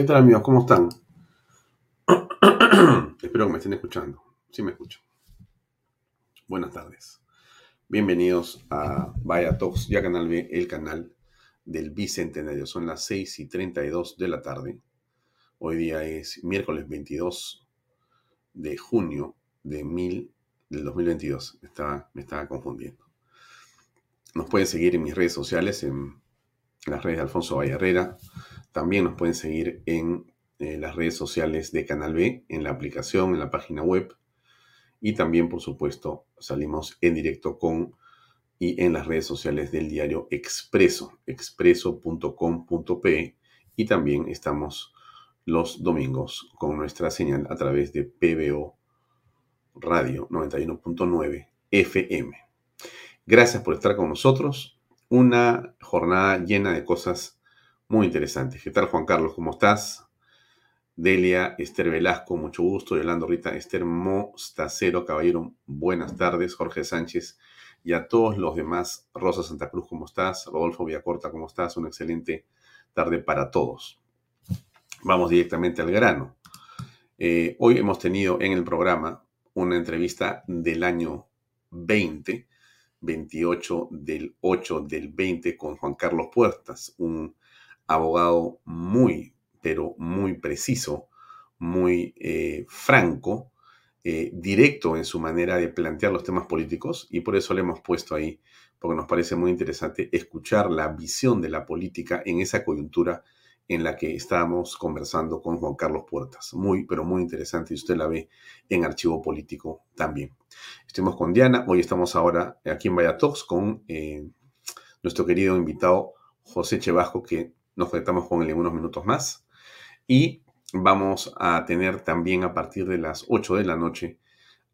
¿Qué tal amigos? ¿Cómo están? Espero que me estén escuchando. Sí me escuchan. Buenas tardes. Bienvenidos a Vaya Talks, ya Canal B, el canal del Bicentenario. Son las 6 y 32 de la tarde. Hoy día es miércoles 22 de junio de mil, del 2022. Me estaba, me estaba confundiendo. Nos pueden seguir en mis redes sociales, en las redes de Alfonso Valle Herrera, también nos pueden seguir en eh, las redes sociales de Canal B, en la aplicación, en la página web. Y también, por supuesto, salimos en directo con y en las redes sociales del diario Expreso, expreso.com.pe. Y también estamos los domingos con nuestra señal a través de PBO Radio 91.9 FM. Gracias por estar con nosotros. Una jornada llena de cosas muy interesante. ¿Qué tal, Juan Carlos? ¿Cómo estás? Delia, Esther Velasco, mucho gusto. Yolando Rita, Esther Mostacero, caballero, buenas tardes. Jorge Sánchez y a todos los demás. Rosa Santa Cruz, ¿cómo estás? Rodolfo Villacorta, ¿cómo estás? Una excelente tarde para todos. Vamos directamente al grano. Eh, hoy hemos tenido en el programa una entrevista del año 20, 28 del 8 del 20 con Juan Carlos Puertas, un abogado muy, pero muy preciso, muy eh, franco, eh, directo en su manera de plantear los temas políticos y por eso le hemos puesto ahí, porque nos parece muy interesante escuchar la visión de la política en esa coyuntura en la que estábamos conversando con Juan Carlos Puertas. Muy, pero muy interesante y usted la ve en Archivo Político también. Estuvimos con Diana, hoy estamos ahora aquí en Vallatox con eh, nuestro querido invitado José Chevasco, que nos conectamos con él en unos minutos más. Y vamos a tener también a partir de las 8 de la noche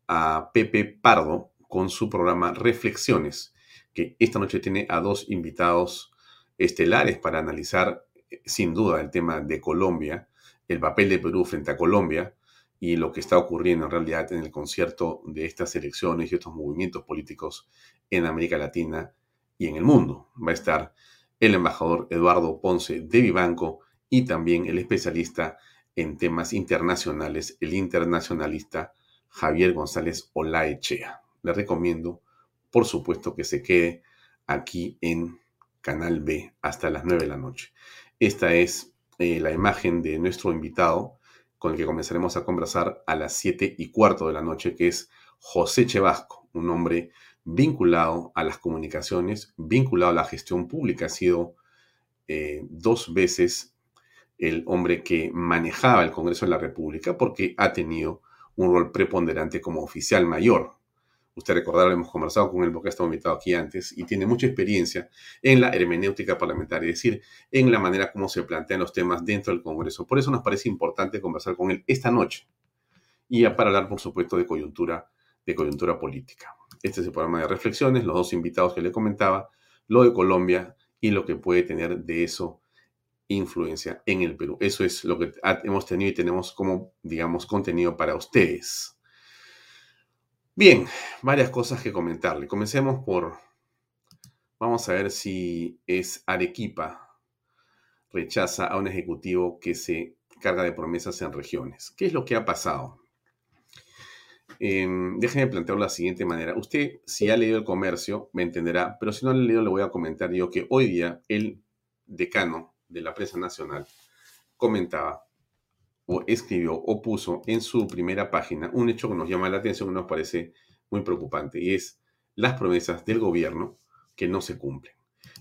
a Pepe Pardo con su programa Reflexiones, que esta noche tiene a dos invitados estelares para analizar sin duda el tema de Colombia, el papel de Perú frente a Colombia y lo que está ocurriendo en realidad en el concierto de estas elecciones y estos movimientos políticos en América Latina y en el mundo. Va a estar el embajador Eduardo Ponce de Vivanco y también el especialista en temas internacionales, el internacionalista Javier González Olaechea. Le recomiendo, por supuesto, que se quede aquí en Canal B hasta las 9 de la noche. Esta es eh, la imagen de nuestro invitado con el que comenzaremos a conversar a las 7 y cuarto de la noche, que es José Chevasco, un hombre vinculado a las comunicaciones, vinculado a la gestión pública. Ha sido eh, dos veces el hombre que manejaba el Congreso de la República porque ha tenido un rol preponderante como oficial mayor. Usted recordará, hemos conversado con él porque ha estado invitado aquí antes y tiene mucha experiencia en la hermenéutica parlamentaria, es decir, en la manera como se plantean los temas dentro del Congreso. Por eso nos parece importante conversar con él esta noche y para hablar, por supuesto, de coyuntura, de coyuntura política. Este es el programa de reflexiones, los dos invitados que le comentaba, lo de Colombia y lo que puede tener de eso influencia en el Perú. Eso es lo que hemos tenido y tenemos como, digamos, contenido para ustedes. Bien, varias cosas que comentarle. Comencemos por, vamos a ver si es Arequipa rechaza a un ejecutivo que se carga de promesas en regiones. ¿Qué es lo que ha pasado? Eh, déjeme plantearlo de la siguiente manera. Usted, si ha leído el comercio, me entenderá, pero si no ha leído, le voy a comentar yo que hoy día el decano de la prensa nacional, comentaba o escribió o puso en su primera página un hecho que nos llama la atención y nos parece muy preocupante y es las promesas del gobierno que no se cumplen.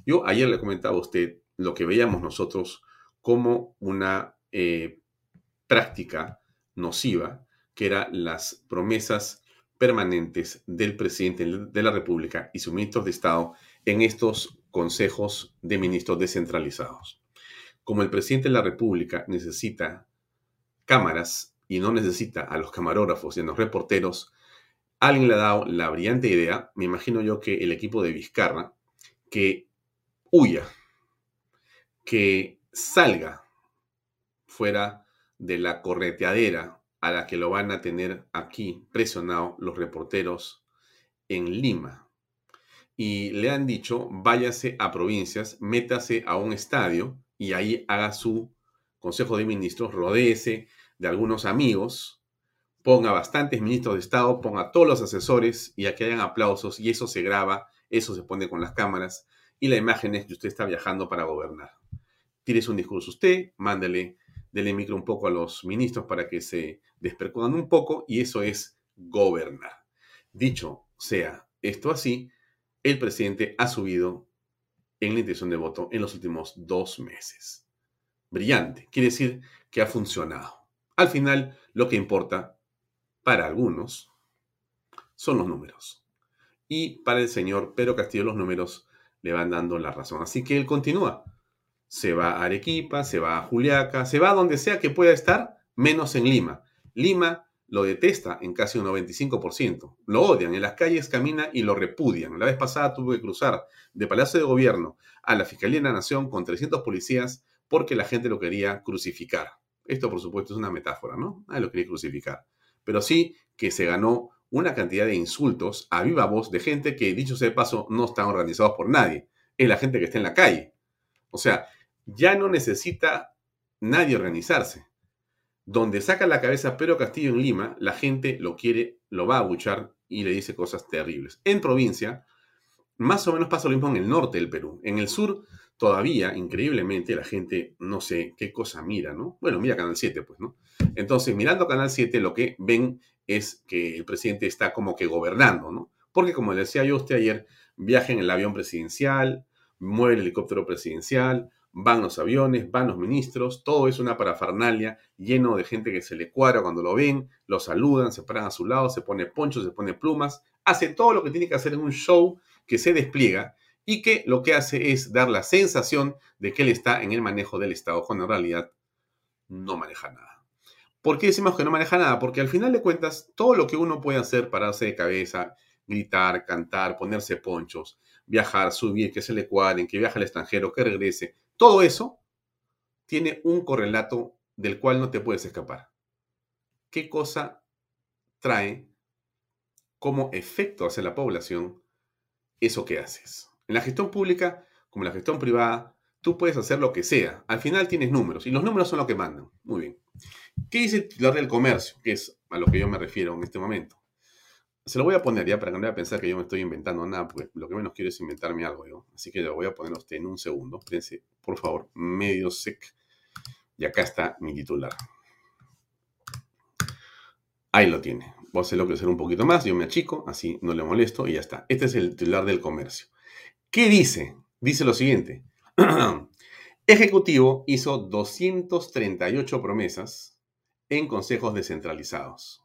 Yo ayer le comentaba a usted lo que veíamos nosotros como una eh, práctica nociva, que eran las promesas permanentes del presidente de la República y sus ministros de Estado en estos consejos de ministros descentralizados. Como el presidente de la República necesita cámaras y no necesita a los camarógrafos y a los reporteros, alguien le ha dado la brillante idea, me imagino yo que el equipo de Vizcarra, que huya, que salga fuera de la correteadera a la que lo van a tener aquí presionado los reporteros en Lima. Y le han dicho, váyase a provincias, métase a un estadio y ahí haga su Consejo de Ministros, rodéese de algunos amigos, ponga bastantes ministros de Estado, ponga todos los asesores y a que hayan aplausos y eso se graba, eso se pone con las cámaras y la imagen es que usted está viajando para gobernar. Tires un discurso usted, mándele, dele micro un poco a los ministros para que se despercudan un poco y eso es gobernar. Dicho sea esto así, el presidente ha subido en la intención de voto en los últimos dos meses brillante. Quiere decir que ha funcionado. Al final, lo que importa para algunos son los números. Y para el señor Pedro Castillo los números le van dando la razón. Así que él continúa. Se va a Arequipa, se va a Juliaca, se va a donde sea que pueda estar, menos en Lima. Lima lo detesta en casi un 95%. Lo odian. En las calles camina y lo repudian. La vez pasada tuvo que cruzar de Palacio de Gobierno a la Fiscalía de la Nación con 300 policías porque la gente lo quería crucificar. Esto, por supuesto, es una metáfora, ¿no? Nadie lo quería crucificar. Pero sí que se ganó una cantidad de insultos a viva voz de gente que, dicho sea de paso, no están organizados por nadie. Es la gente que está en la calle. O sea, ya no necesita nadie organizarse. Donde saca la cabeza Pedro Castillo en Lima, la gente lo quiere, lo va a abuchar y le dice cosas terribles. En provincia, más o menos pasa lo mismo en el norte del Perú. En el sur todavía, increíblemente, la gente no sé qué cosa mira, ¿no? Bueno, mira Canal 7, pues, ¿no? Entonces, mirando Canal 7, lo que ven es que el presidente está como que gobernando, ¿no? Porque, como decía yo a usted ayer, viaja en el avión presidencial, mueve el helicóptero presidencial, van los aviones, van los ministros, todo es una parafernalia lleno de gente que se le cuadra cuando lo ven, lo saludan, se paran a su lado, se pone ponchos, se pone plumas, hace todo lo que tiene que hacer en un show que se despliega y que lo que hace es dar la sensación de que él está en el manejo del Estado, cuando en realidad no maneja nada. ¿Por qué decimos que no maneja nada? Porque al final de cuentas, todo lo que uno puede hacer, pararse de cabeza, gritar, cantar, ponerse ponchos, viajar, subir, que se le cuadren, que viaje al extranjero, que regrese, todo eso tiene un correlato del cual no te puedes escapar. ¿Qué cosa trae como efecto hacia la población eso que haces? En la gestión pública, como en la gestión privada, tú puedes hacer lo que sea. Al final tienes números y los números son lo que mandan. Muy bien. ¿Qué dice el titular del comercio? Que es a lo que yo me refiero en este momento. Se lo voy a poner ya para que no vaya a pensar que yo me estoy inventando nada, porque lo que menos quiero es inventarme algo. Así que lo voy a poner a usted en un segundo. Espérense, por favor, medio sec. Y acá está mi titular. Ahí lo tiene. Voy a hacerlo crecer un poquito más, yo me achico, así no le molesto y ya está. Este es el titular del comercio. ¿Qué dice? Dice lo siguiente. Ejecutivo hizo 238 promesas en consejos descentralizados.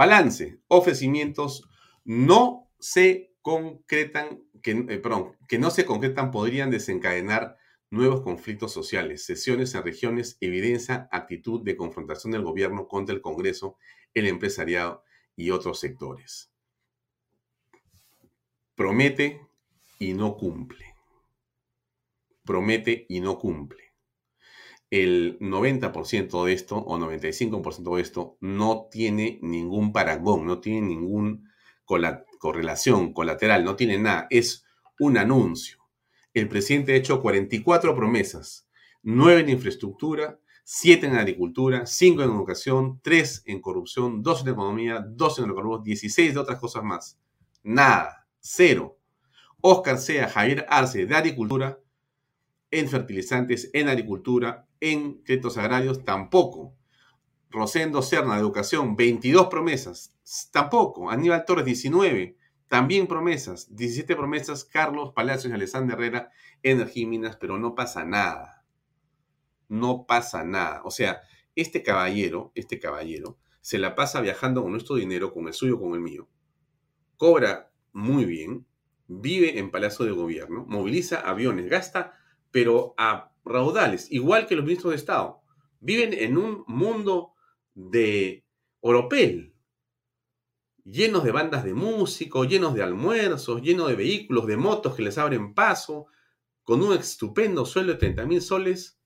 Balance, ofrecimientos no se concretan, que, eh, que no se concretan podrían desencadenar nuevos conflictos sociales. Sesiones en regiones evidencia actitud de confrontación del gobierno contra el Congreso, el empresariado y otros sectores. Promete y no cumple. Promete y no cumple. El 90% de esto o 95% de esto no tiene ningún parangón, no tiene ninguna correlación colateral, no tiene nada. Es un anuncio. El presidente ha hecho 44 promesas, 9 en infraestructura, 7 en agricultura, 5 en educación, 3 en corrupción, 2 en economía, 2 en hidrocarburos, 16 de otras cosas más. Nada, cero. Oscar Sea, Javier Arce de Agricultura, en fertilizantes, en agricultura, en créditos agrarios, tampoco. Rosendo Serna, de educación, 22 promesas, tampoco. Aníbal Torres, 19, también promesas. 17 promesas, Carlos Palacios y Alessandra Herrera, energía y minas, pero no pasa nada. No pasa nada. O sea, este caballero, este caballero, se la pasa viajando con nuestro dinero, con el suyo, con el mío. Cobra muy bien, vive en Palacio de Gobierno, moviliza aviones, gasta, pero a raudales, igual que los ministros de Estado. Viven en un mundo de oropel, llenos de bandas de músicos, llenos de almuerzos, llenos de vehículos, de motos que les abren paso, con un estupendo sueldo de 30 mil soles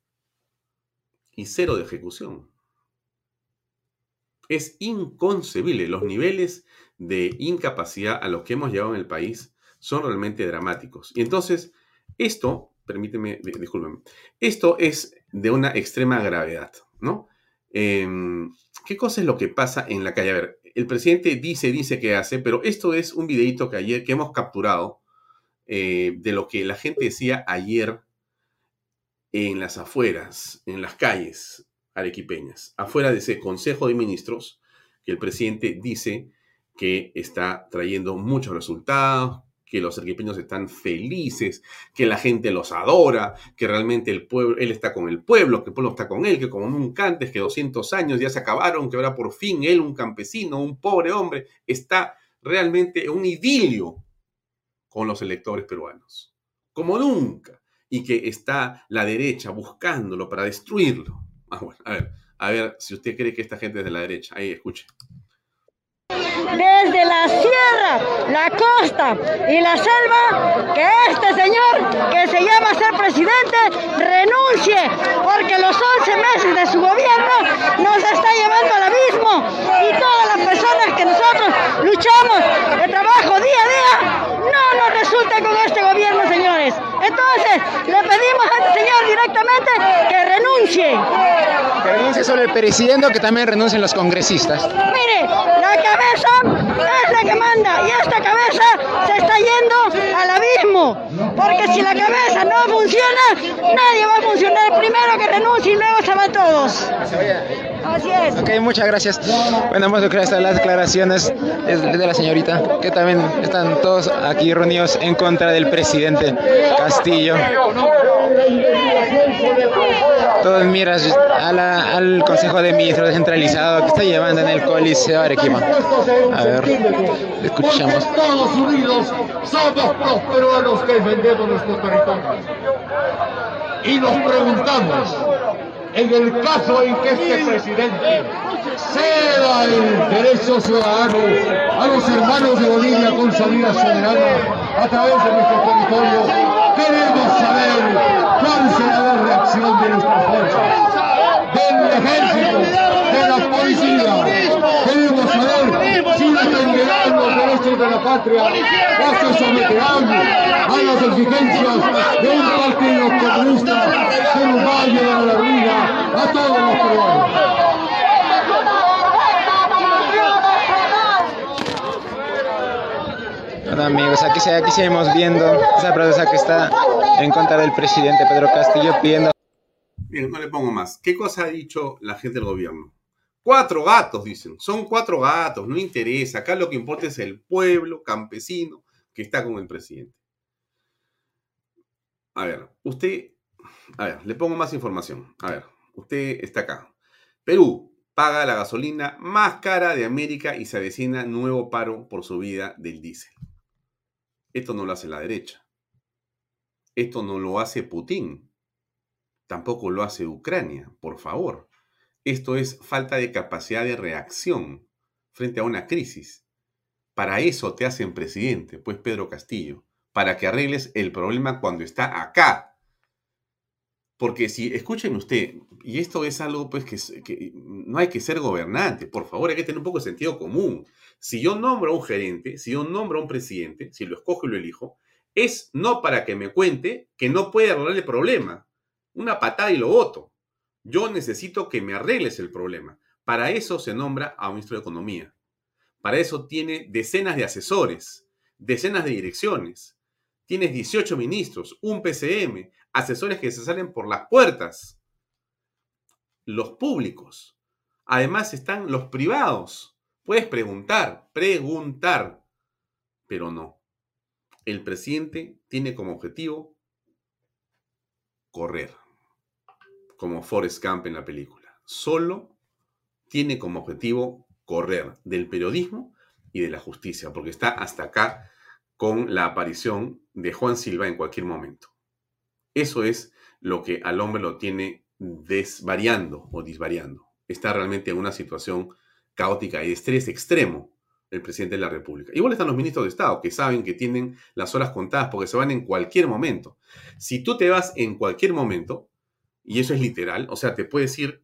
y cero de ejecución. Es inconcebible los niveles de incapacidad a los que hemos llegado en el país son realmente dramáticos. Y entonces, esto, permíteme, discúlpenme, esto es de una extrema gravedad, ¿no? Em, ¿Qué cosa es lo que pasa en la calle? A ver, el presidente dice, dice que hace, pero esto es un videito que ayer, que hemos capturado eh, de lo que la gente decía ayer en las afueras, en las calles arequipeñas, afuera de ese Consejo de Ministros, que el presidente dice que está trayendo muchos resultados, que los arequipeños están felices, que la gente los adora, que realmente el pueblo, él está con el pueblo, que el pueblo está con él, que como nunca antes, que 200 años ya se acabaron, que ahora por fin él, un campesino, un pobre hombre, está realmente un idilio con los electores peruanos, como nunca y que está la derecha buscándolo para destruirlo. Ah, a ver, a ver si usted cree que esta gente es de la derecha. Ahí, escuche. Desde la sierra, la costa y la selva, que este señor, que se llama ser presidente, renuncie, porque los 11 meses de su gobierno nos está llevando al abismo y todas las personas que nosotros luchamos de trabajo día a día, no nos resulta con este gobierno, señores. Entonces, le pedimos a este señor directamente que renuncie. Que renuncie solo el presidente o que también renuncien los congresistas. Mire, la cabeza es la que manda y esta cabeza se está yendo al abismo. Porque si la cabeza no funciona, nadie va a funcionar. Primero que renuncie y luego se van todos. Así es. Ok, muchas gracias. Bueno, hemos escuchado las declaraciones de la señorita, que también están todos aquí reunidos en contra del presidente Castillo. Todos miras al Consejo de Ministros descentralizado que está llevando en el Coliseo Arequipa. A ver, escuchamos. Estados Unidos somos los peruanos que defendemos nuestro territorio. Y nos preguntamos, en el caso en que este presidente ceda el derecho ciudadano a los hermanos de Bolivia con salida soberana a través de nuestro territorio, queremos saber cuál será la reacción de nuestras fuerzas, del ejército, de la policía. Queremos saber si defenderán los derechos de la patria o se someterán a las exigencias de un partido comunista que nos va a llevar a la a todos los peruanos. Hola amigos, aquí, aquí seguimos viendo esa protesta que está en contra del presidente Pedro Castillo pidiendo... Bien, no le pongo más. ¿Qué cosa ha dicho la gente del gobierno? Cuatro gatos, dicen. Son cuatro gatos, no interesa. Acá lo que importa es el pueblo campesino que está con el presidente. A ver, usted... A ver, le pongo más información. A ver, usted está acá. Perú paga la gasolina más cara de América y se avecina nuevo paro por subida del diésel. Esto no lo hace la derecha. Esto no lo hace Putin. Tampoco lo hace Ucrania, por favor. Esto es falta de capacidad de reacción frente a una crisis. Para eso te hacen presidente, pues Pedro Castillo, para que arregles el problema cuando está acá. Porque si, escuchen usted, y esto es algo pues que, que, no hay que ser gobernante, por favor, hay que tener un poco de sentido común. Si yo nombro a un gerente, si yo nombro a un presidente, si lo escojo y lo elijo, es no para que me cuente que no puede arreglar el problema. Una patada y lo voto. Yo necesito que me arregles el problema. Para eso se nombra a un ministro de Economía. Para eso tiene decenas de asesores, decenas de direcciones. Tienes 18 ministros, un PCM, asesores que se salen por las puertas, los públicos. Además están los privados. Puedes preguntar, preguntar, pero no. El presidente tiene como objetivo correr, como Forrest Gump en la película. Solo tiene como objetivo correr del periodismo y de la justicia, porque está hasta acá con la aparición de Juan Silva en cualquier momento. Eso es lo que al hombre lo tiene desvariando o disvariando. Está realmente en una situación caótica y de estrés extremo el presidente de la República. Igual están los ministros de Estado, que saben que tienen las horas contadas porque se van en cualquier momento. Si tú te vas en cualquier momento, y eso es literal, o sea, te puedes ir,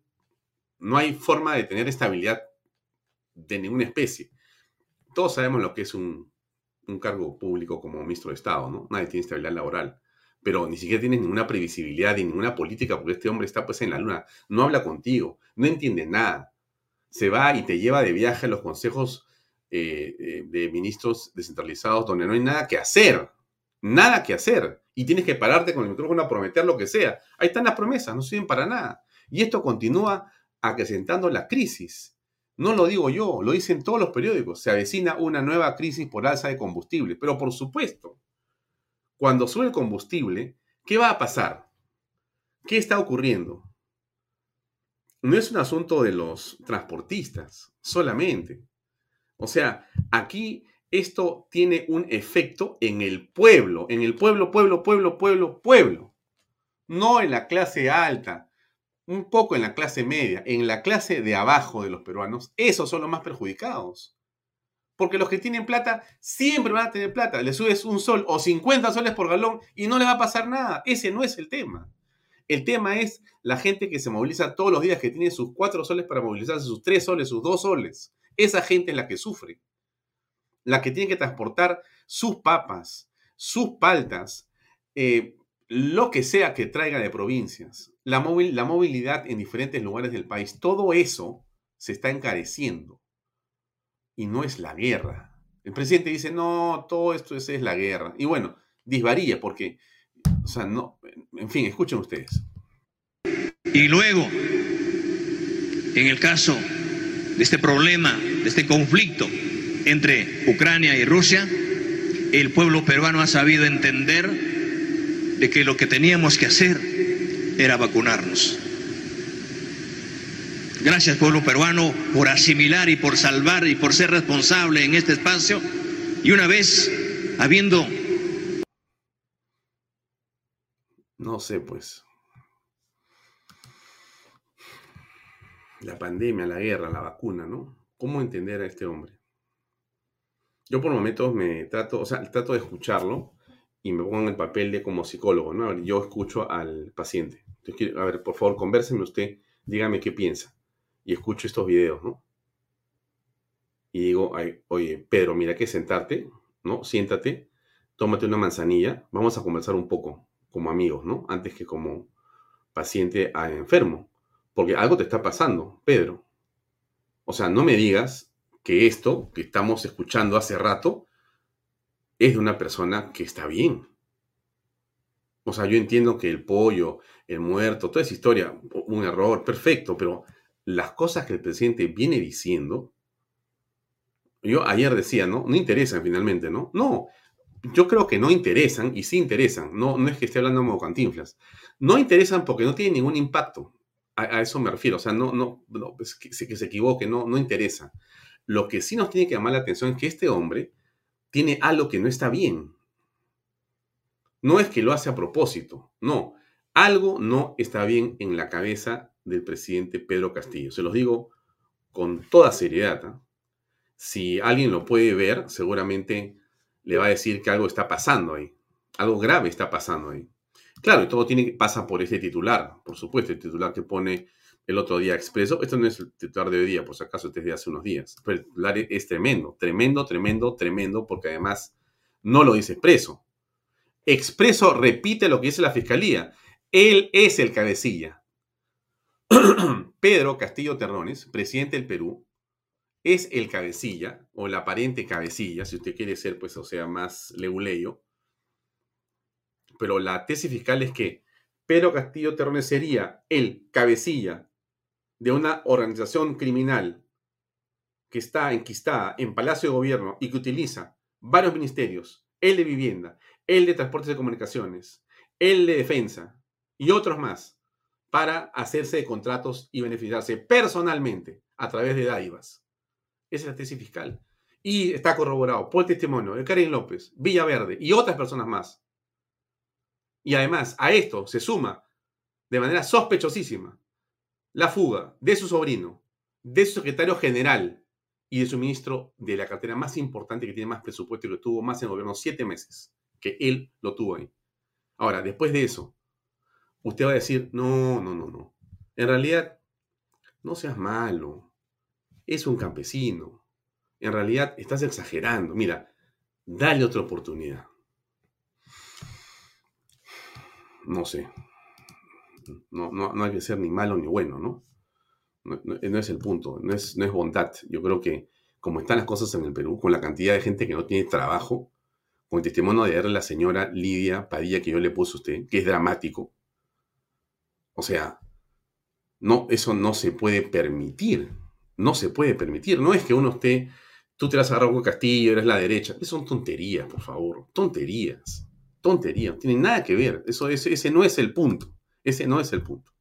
no hay forma de tener estabilidad de ninguna especie. Todos sabemos lo que es un, un cargo público como ministro de Estado, ¿no? Nadie tiene estabilidad laboral pero ni siquiera tienes ninguna previsibilidad ni ninguna política, porque este hombre está pues en la luna, no habla contigo, no entiende nada. Se va y te lleva de viaje a los consejos eh, eh, de ministros descentralizados donde no hay nada que hacer, nada que hacer. Y tienes que pararte con el micrófono a prometer lo que sea. Ahí están las promesas, no sirven para nada. Y esto continúa acrecentando la crisis. No lo digo yo, lo dicen todos los periódicos. Se avecina una nueva crisis por alza de combustible. Pero por supuesto, cuando sube el combustible, ¿qué va a pasar? ¿Qué está ocurriendo? No es un asunto de los transportistas solamente. O sea, aquí esto tiene un efecto en el pueblo, en el pueblo, pueblo, pueblo, pueblo, pueblo. No en la clase alta, un poco en la clase media, en la clase de abajo de los peruanos. Esos son los más perjudicados. Porque los que tienen plata siempre van a tener plata. Le subes un sol o 50 soles por galón y no le va a pasar nada. Ese no es el tema. El tema es la gente que se moviliza todos los días, que tiene sus cuatro soles para movilizarse, sus tres soles, sus dos soles. Esa gente es la que sufre. La que tiene que transportar sus papas, sus paltas, eh, lo que sea que traiga de provincias, la, la movilidad en diferentes lugares del país, todo eso se está encareciendo y no es la guerra. El presidente dice, no, todo esto es, la guerra. Y bueno, disvaría porque, o sea, no, en fin, escuchen ustedes. Y luego, en el caso de este problema, de este conflicto entre Ucrania y Rusia, el pueblo peruano ha sabido entender de que lo que teníamos que hacer era vacunarnos. Gracias pueblo peruano por asimilar y por salvar y por ser responsable en este espacio. Y una vez habiendo... No sé, pues. La pandemia, la guerra, la vacuna, ¿no? ¿Cómo entender a este hombre? Yo por momentos me trato, o sea, trato de escucharlo y me pongo en el papel de como psicólogo, ¿no? yo escucho al paciente. a ver, por favor, convérseme usted, dígame qué piensa y escucho estos videos, ¿no? Y digo, oye, Pedro, mira que sentarte, ¿no? Siéntate, tómate una manzanilla, vamos a conversar un poco como amigos, ¿no? Antes que como paciente a enfermo, porque algo te está pasando, Pedro. O sea, no me digas que esto que estamos escuchando hace rato es de una persona que está bien. O sea, yo entiendo que el pollo, el muerto, toda esa historia, un error, perfecto, pero las cosas que el presidente viene diciendo, yo ayer decía, ¿no? No interesan finalmente, ¿no? No, yo creo que no interesan y sí interesan. No, no es que esté hablando como cantinflas. No interesan porque no tienen ningún impacto. A, eso me refiero. O sea, no, no, no que, que, se equivoque, no, no interesa. Lo que sí nos tiene que llamar la atención es que este hombre tiene algo que no está bien. No es que lo hace a propósito, no. Algo no está bien en la cabeza del presidente Pedro Castillo. Se los digo con toda seriedad. ¿ah? Si alguien lo puede ver, seguramente le va a decir que algo está pasando ahí. Algo grave está pasando ahí. Claro, y todo tiene, pasa por ese titular, por supuesto, el titular que pone el otro día expreso. Esto no es el titular de hoy día, por si acaso, este es de hace unos días. Pero el titular es tremendo, tremendo, tremendo, tremendo, porque además no lo dice expreso. Expreso repite lo que dice la fiscalía. Él es el cabecilla. Pedro Castillo Terrones, presidente del Perú, es el cabecilla, o la aparente cabecilla, si usted quiere ser, pues, o sea, más leuleyo. Pero la tesis fiscal es que Pedro Castillo Terrones sería el cabecilla de una organización criminal que está enquistada en Palacio de Gobierno y que utiliza varios ministerios, el de vivienda, el de transportes y comunicaciones, el de defensa y otros más, para hacerse de contratos y beneficiarse personalmente a través de dádivas. Esa es la tesis fiscal. Y está corroborado por el testimonio de Karim López, Villaverde y otras personas más. Y además, a esto se suma de manera sospechosísima la fuga de su sobrino, de su secretario general y de su ministro de la cartera más importante que tiene más presupuesto y que tuvo más en el gobierno siete meses, que él lo tuvo ahí. Ahora, después de eso, usted va a decir, no, no, no, no. En realidad, no seas malo. Es un campesino. En realidad, estás exagerando. Mira, dale otra oportunidad. No sé. No, no, hay que ser ni malo ni bueno, ¿no? No, es el punto, no es, no es bondad. Yo creo que como están las cosas en el Perú, con la cantidad de gente que no tiene trabajo, con el testimonio de la señora Lidia Padilla que yo le puse a usted, que es dramático. O sea, no, eso no se puede permitir. No se puede permitir. No es que uno esté, tú te vas a agarrar con Castillo, eres la derecha. Eso son tonterías, por favor. Tonterías. Tonterías. No tienen nada que ver. Eso, ese, no es el punto. Ese no es el punto.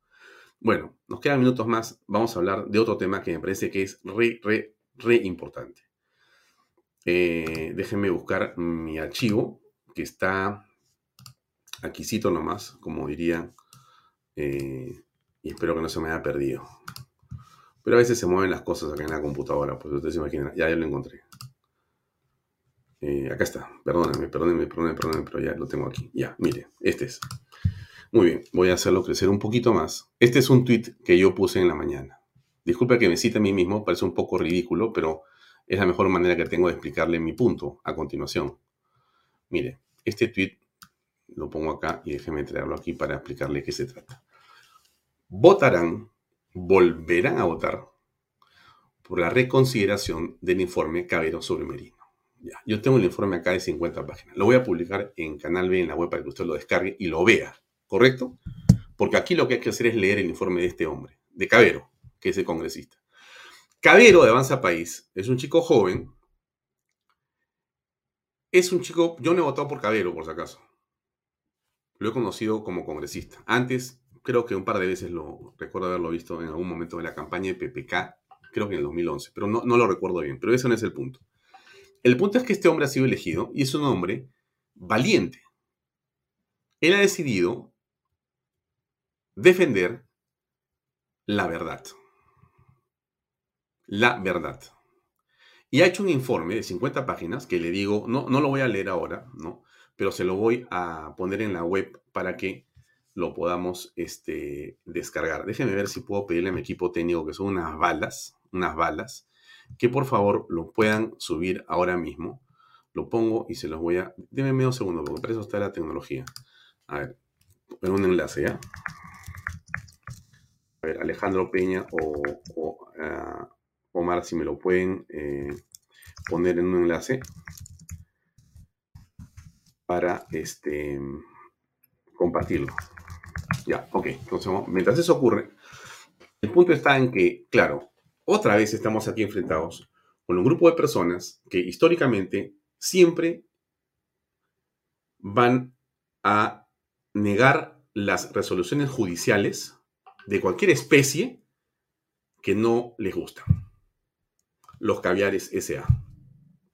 Bueno, nos quedan minutos más. Vamos a hablar de otro tema que me parece que es re, re, re importante. Eh, déjenme buscar mi archivo, que está aquí cito nomás, como diría, eh, y espero que no se me haya perdido. Pero a veces se mueven las cosas acá en la computadora, pues ustedes se imaginan, ya, ya lo encontré. Eh, acá está, perdónenme, perdónenme, perdónenme, perdónenme, pero ya lo tengo aquí. Ya, mire, este es. Muy bien, voy a hacerlo crecer un poquito más. Este es un tweet que yo puse en la mañana. Disculpe que me cite a mí mismo, parece un poco ridículo, pero es la mejor manera que tengo de explicarle mi punto a continuación. Mire, este tweet lo pongo acá y déjeme traerlo aquí para explicarle qué se trata. Votarán, volverán a votar por la reconsideración del informe Cabero sobre Merino. Ya, yo tengo el informe acá de 50 páginas. Lo voy a publicar en Canal B en la web para que usted lo descargue y lo vea, ¿correcto? Porque aquí lo que hay que hacer es leer el informe de este hombre, de Cabero, que es el congresista. Cabero de Avanza País es un chico joven. Es un chico, yo no he votado por Cabero, por si acaso. Lo he conocido como congresista. Antes, creo que un par de veces lo recuerdo haberlo visto en algún momento de la campaña de PPK, creo que en el 2011, pero no, no lo recuerdo bien. Pero ese no es el punto. El punto es que este hombre ha sido elegido y es un hombre valiente. Él ha decidido defender la verdad la verdad. Y ha hecho un informe de 50 páginas que le digo, no, no lo voy a leer ahora, ¿no? Pero se lo voy a poner en la web para que lo podamos este, descargar. Déjenme ver si puedo pedirle a mi equipo técnico, que son unas balas, unas balas, que por favor lo puedan subir ahora mismo. Lo pongo y se los voy a... Denme medio segundo, porque para eso está la tecnología. A ver, en un enlace, ¿ya? A ver, Alejandro Peña o, ah, Omar, si me lo pueden eh, poner en un enlace para este, compartirlo. Ya, ok. Entonces, mientras eso ocurre, el punto está en que, claro, otra vez estamos aquí enfrentados con un grupo de personas que históricamente siempre van a negar las resoluciones judiciales de cualquier especie que no les gusta los caviares SA.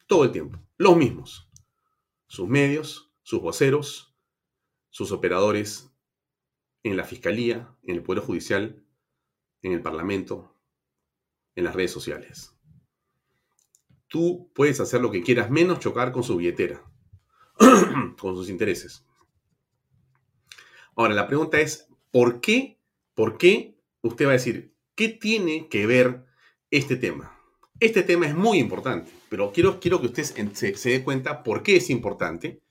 Todo el tiempo. Los mismos. Sus medios, sus voceros, sus operadores en la Fiscalía, en el Poder Judicial, en el Parlamento, en las redes sociales. Tú puedes hacer lo que quieras, menos chocar con su billetera, con sus intereses. Ahora, la pregunta es, ¿por qué? ¿Por qué? Usted va a decir, ¿qué tiene que ver este tema? Este tema es muy importante, pero quiero, quiero que usted se, dé cuenta por qué es importante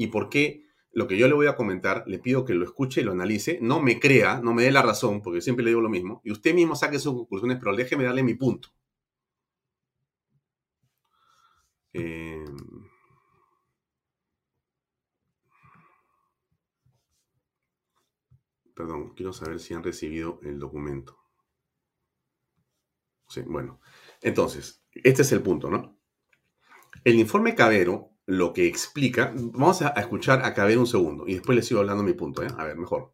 y por qué lo que yo le voy a comentar, le pido que lo escuche y lo analice, no me crea, no me dé la razón, porque siempre le digo lo mismo, y usted mismo saque sus conclusiones, pero déjeme darle mi punto. Eh, Perdón, quiero saber si han recibido el documento. Sí, bueno. Entonces, este es el punto, ¿no? El informe Cabero lo que explica, vamos a escuchar a Cabero un segundo y después les sigo hablando mi punto, ¿eh? A ver, mejor.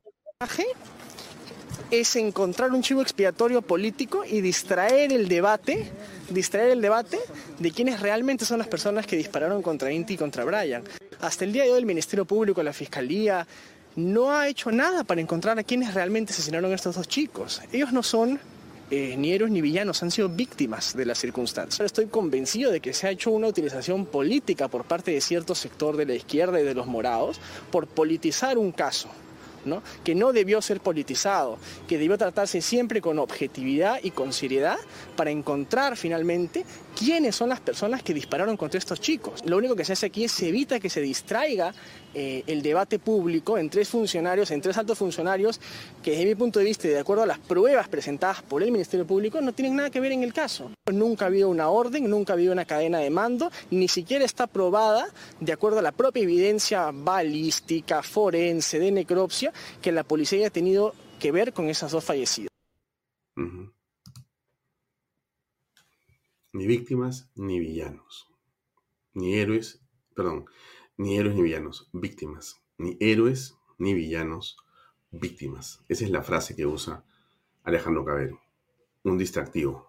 Es encontrar un chivo expiatorio político y distraer el debate, distraer el debate de quiénes realmente son las personas que dispararon contra Inti y contra Brian. Hasta el día de hoy el Ministerio Público, la Fiscalía, no ha hecho nada para encontrar a quienes realmente asesinaron a estos dos chicos. Ellos no son eh, ni héroes ni villanos, han sido víctimas de las circunstancias. Estoy convencido de que se ha hecho una utilización política por parte de cierto sector de la izquierda y de los morados por politizar un caso. que no debió ser politizado, que debió tratarse siempre con objetividad y con seriedad para encontrar finalmente quiénes son las personas que dispararon contra estos chicos. Lo único que se hace aquí es evita que se distraiga eh, el debate público en tres funcionarios, en tres altos funcionarios, que desde mi punto de vista y de acuerdo a las pruebas presentadas por el Ministerio Público no tienen nada que ver en el caso. Nunca ha habido una orden, nunca ha habido una cadena de mando, ni siquiera está probada, de acuerdo a la propia evidencia balística, forense, de necropsia, que la policía haya tenido que ver con esas dos fallecidas. Ni víctimas ni villanos. Ni héroes, perdón, ni héroes ni villanos, víctimas. Ni héroes ni villanos, víctimas. Esa es la frase que usa Alejandro Cabero. Un distractivo.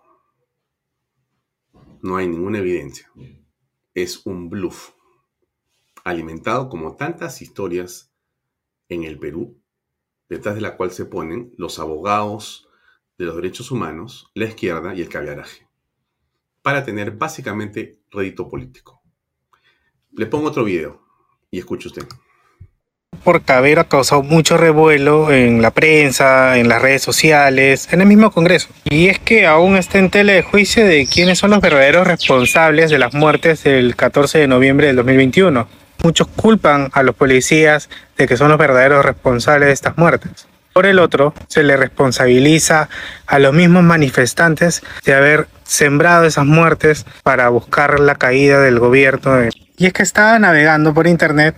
No hay ninguna evidencia. Es un bluff. Alimentado como tantas historias en el Perú, detrás de la cual se ponen los abogados de los derechos humanos, la izquierda y el caviaraje, para tener básicamente rédito político. Le pongo otro video y escuche usted. Por Cabero ha causado mucho revuelo en la prensa, en las redes sociales, en el mismo Congreso. Y es que aún está en tela de juicio de quiénes son los verdaderos responsables de las muertes del 14 de noviembre del 2021. Muchos culpan a los policías de que son los verdaderos responsables de estas muertes. Por el otro, se le responsabiliza a los mismos manifestantes de haber sembrado esas muertes para buscar la caída del gobierno. Y es que estaba navegando por internet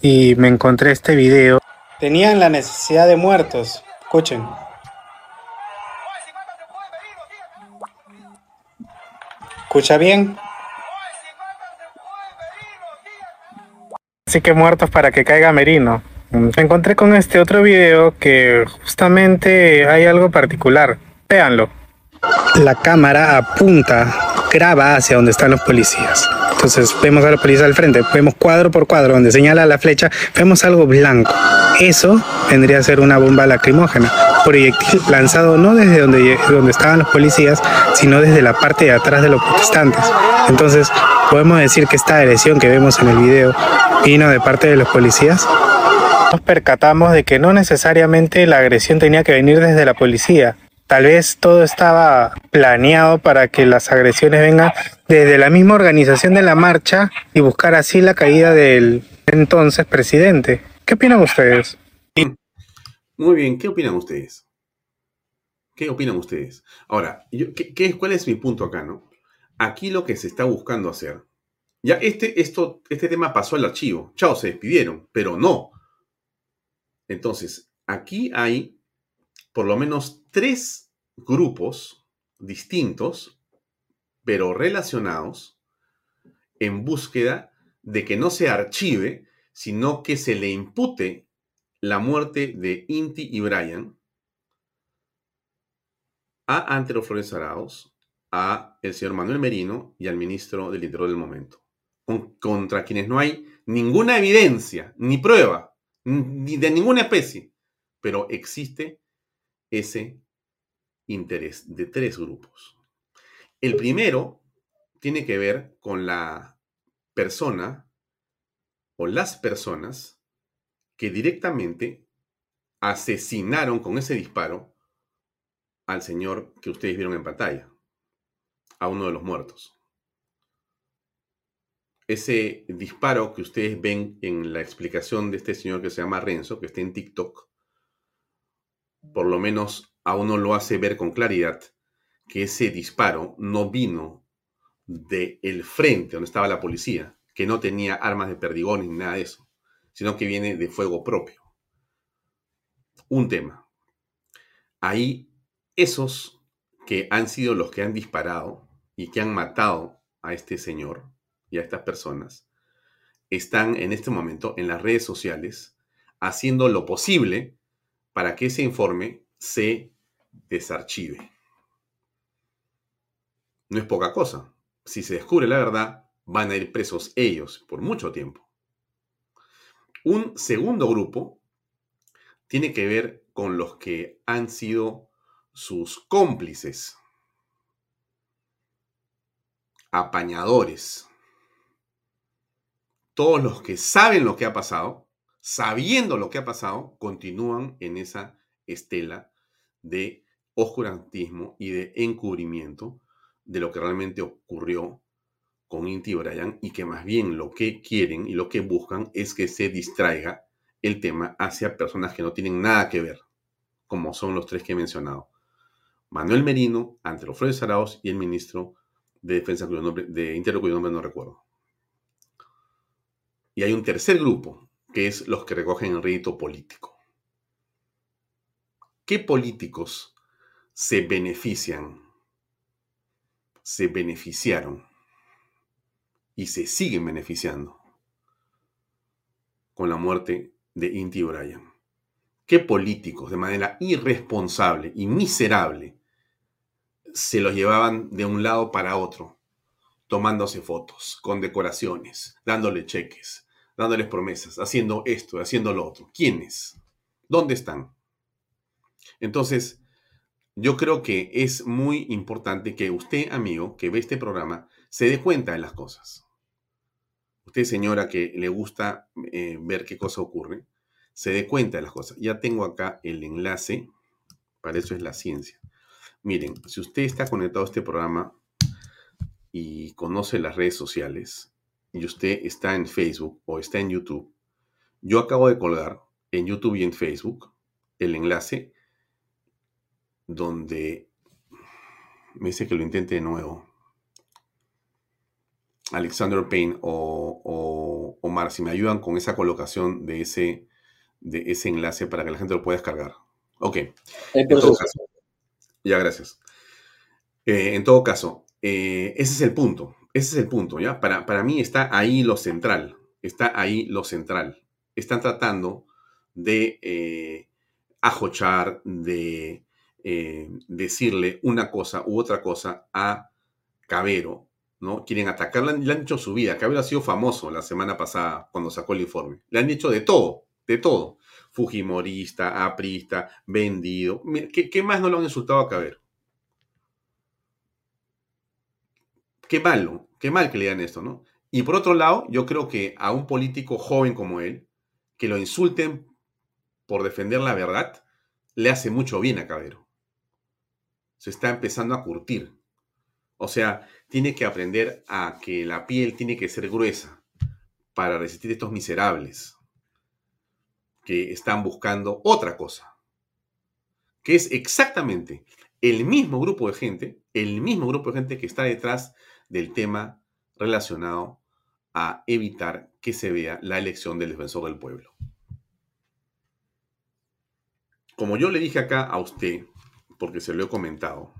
y me encontré este video. Tenían la necesidad de muertos. Escuchen. ¿Escucha bien? Así que muertos para que caiga Merino. Me encontré con este otro video que justamente hay algo particular. Véanlo. La cámara apunta, graba hacia donde están los policías. Entonces vemos a los policías al frente, vemos cuadro por cuadro donde señala la flecha, vemos algo blanco. Eso vendría a ser una bomba lacrimógena, proyectil lanzado no desde donde, donde estaban los policías, sino desde la parte de atrás de los protestantes. Entonces podemos decir que esta agresión que vemos en el video vino de parte de los policías nos percatamos de que no necesariamente la agresión tenía que venir desde la policía. Tal vez todo estaba planeado para que las agresiones vengan desde la misma organización de la marcha y buscar así la caída del entonces presidente. ¿Qué opinan ustedes? Muy bien, ¿qué opinan ustedes? ¿Qué opinan ustedes? Ahora, ¿qué, ¿cuál es mi punto acá, no? Aquí lo que se está buscando hacer, ya este, esto, este tema pasó al archivo, chao, se despidieron, pero no, entonces, aquí hay por lo menos tres grupos distintos, pero relacionados, en búsqueda de que no se archive, sino que se le impute la muerte de Inti y Brian a Antero Flores Arauz, a el señor Manuel Merino y al ministro del Interior del momento, contra quienes no hay ninguna evidencia ni prueba ni de ninguna especie, pero existe ese interés de tres grupos. El primero tiene que ver con la persona o las personas que directamente asesinaron con ese disparo al señor que ustedes vieron en pantalla, a uno de los muertos ese disparo que ustedes ven en la explicación de este señor que se llama Renzo, que está en TikTok, por lo menos a uno lo hace ver con claridad que ese disparo no vino del el frente donde estaba la policía, que no tenía armas de perdigones ni nada de eso, sino que viene de fuego propio. un tema. Ahí esos que han sido los que han disparado y que han matado a este señor y a estas personas, están en este momento en las redes sociales haciendo lo posible para que ese informe se desarchive. No es poca cosa. Si se descubre la verdad, van a ir presos ellos por mucho tiempo. Un segundo grupo tiene que ver con los que han sido sus cómplices, apañadores, todos los que saben lo que ha pasado, sabiendo lo que ha pasado, continúan en esa estela de oscurantismo y de encubrimiento de lo que realmente ocurrió con Inti Brian y que más bien lo que quieren y lo que buscan es que se distraiga el tema hacia personas que no tienen nada que ver, como son los tres que he mencionado. Manuel Merino, Antero Flores Arauz y el ministro de Defensa de Interior cuyo nombre no recuerdo. Y hay un tercer grupo, que es los que recogen el rédito político. ¿Qué políticos se benefician, se beneficiaron y se siguen beneficiando con la muerte de Inti O'Brien? ¿Qué políticos de manera irresponsable y miserable se los llevaban de un lado para otro, tomándose fotos, con decoraciones, dándole cheques, dándoles promesas, haciendo esto, haciendo lo otro. ¿Quiénes? ¿Dónde están? Entonces, yo creo que es muy importante que usted, amigo, que ve este programa, se dé cuenta de las cosas. Usted, señora, que le gusta eh, ver qué cosa ocurre, se dé cuenta de las cosas. Ya tengo acá el enlace, para eso es la ciencia. Miren, si usted está conectado a este programa y conoce las redes sociales, y usted está en Facebook o está en YouTube, yo acabo de colgar en YouTube y en Facebook el enlace donde me dice que lo intente de nuevo. Alexander Payne o, o Omar, si me ayudan con esa colocación de ese, de ese enlace para que la gente lo pueda descargar. Ok. ya, gracias. Eh, en todo caso, eh, ese es el punto. Ese es el punto, ¿ya? Para, para mí está ahí lo central. Está ahí lo central. Están tratando de eh, ajochar, de eh, decirle una cosa u otra cosa a Cabero, ¿no? Quieren atacarle, le han dicho su vida. Cabero ha sido famoso la semana pasada cuando sacó el informe. Le han dicho de todo, de todo. Fujimorista, aprista, vendido. ¿Qué, qué más no lo han insultado a Cabero? Qué malo, qué mal que le digan esto, ¿no? Y por otro lado, yo creo que a un político joven como él, que lo insulten por defender la verdad, le hace mucho bien a Cabero. Se está empezando a curtir. O sea, tiene que aprender a que la piel tiene que ser gruesa para resistir estos miserables que están buscando otra cosa, que es exactamente el mismo grupo de gente, el mismo grupo de gente que está detrás del tema relacionado a evitar que se vea la elección del defensor del pueblo. Como yo le dije acá a usted, porque se lo he comentado,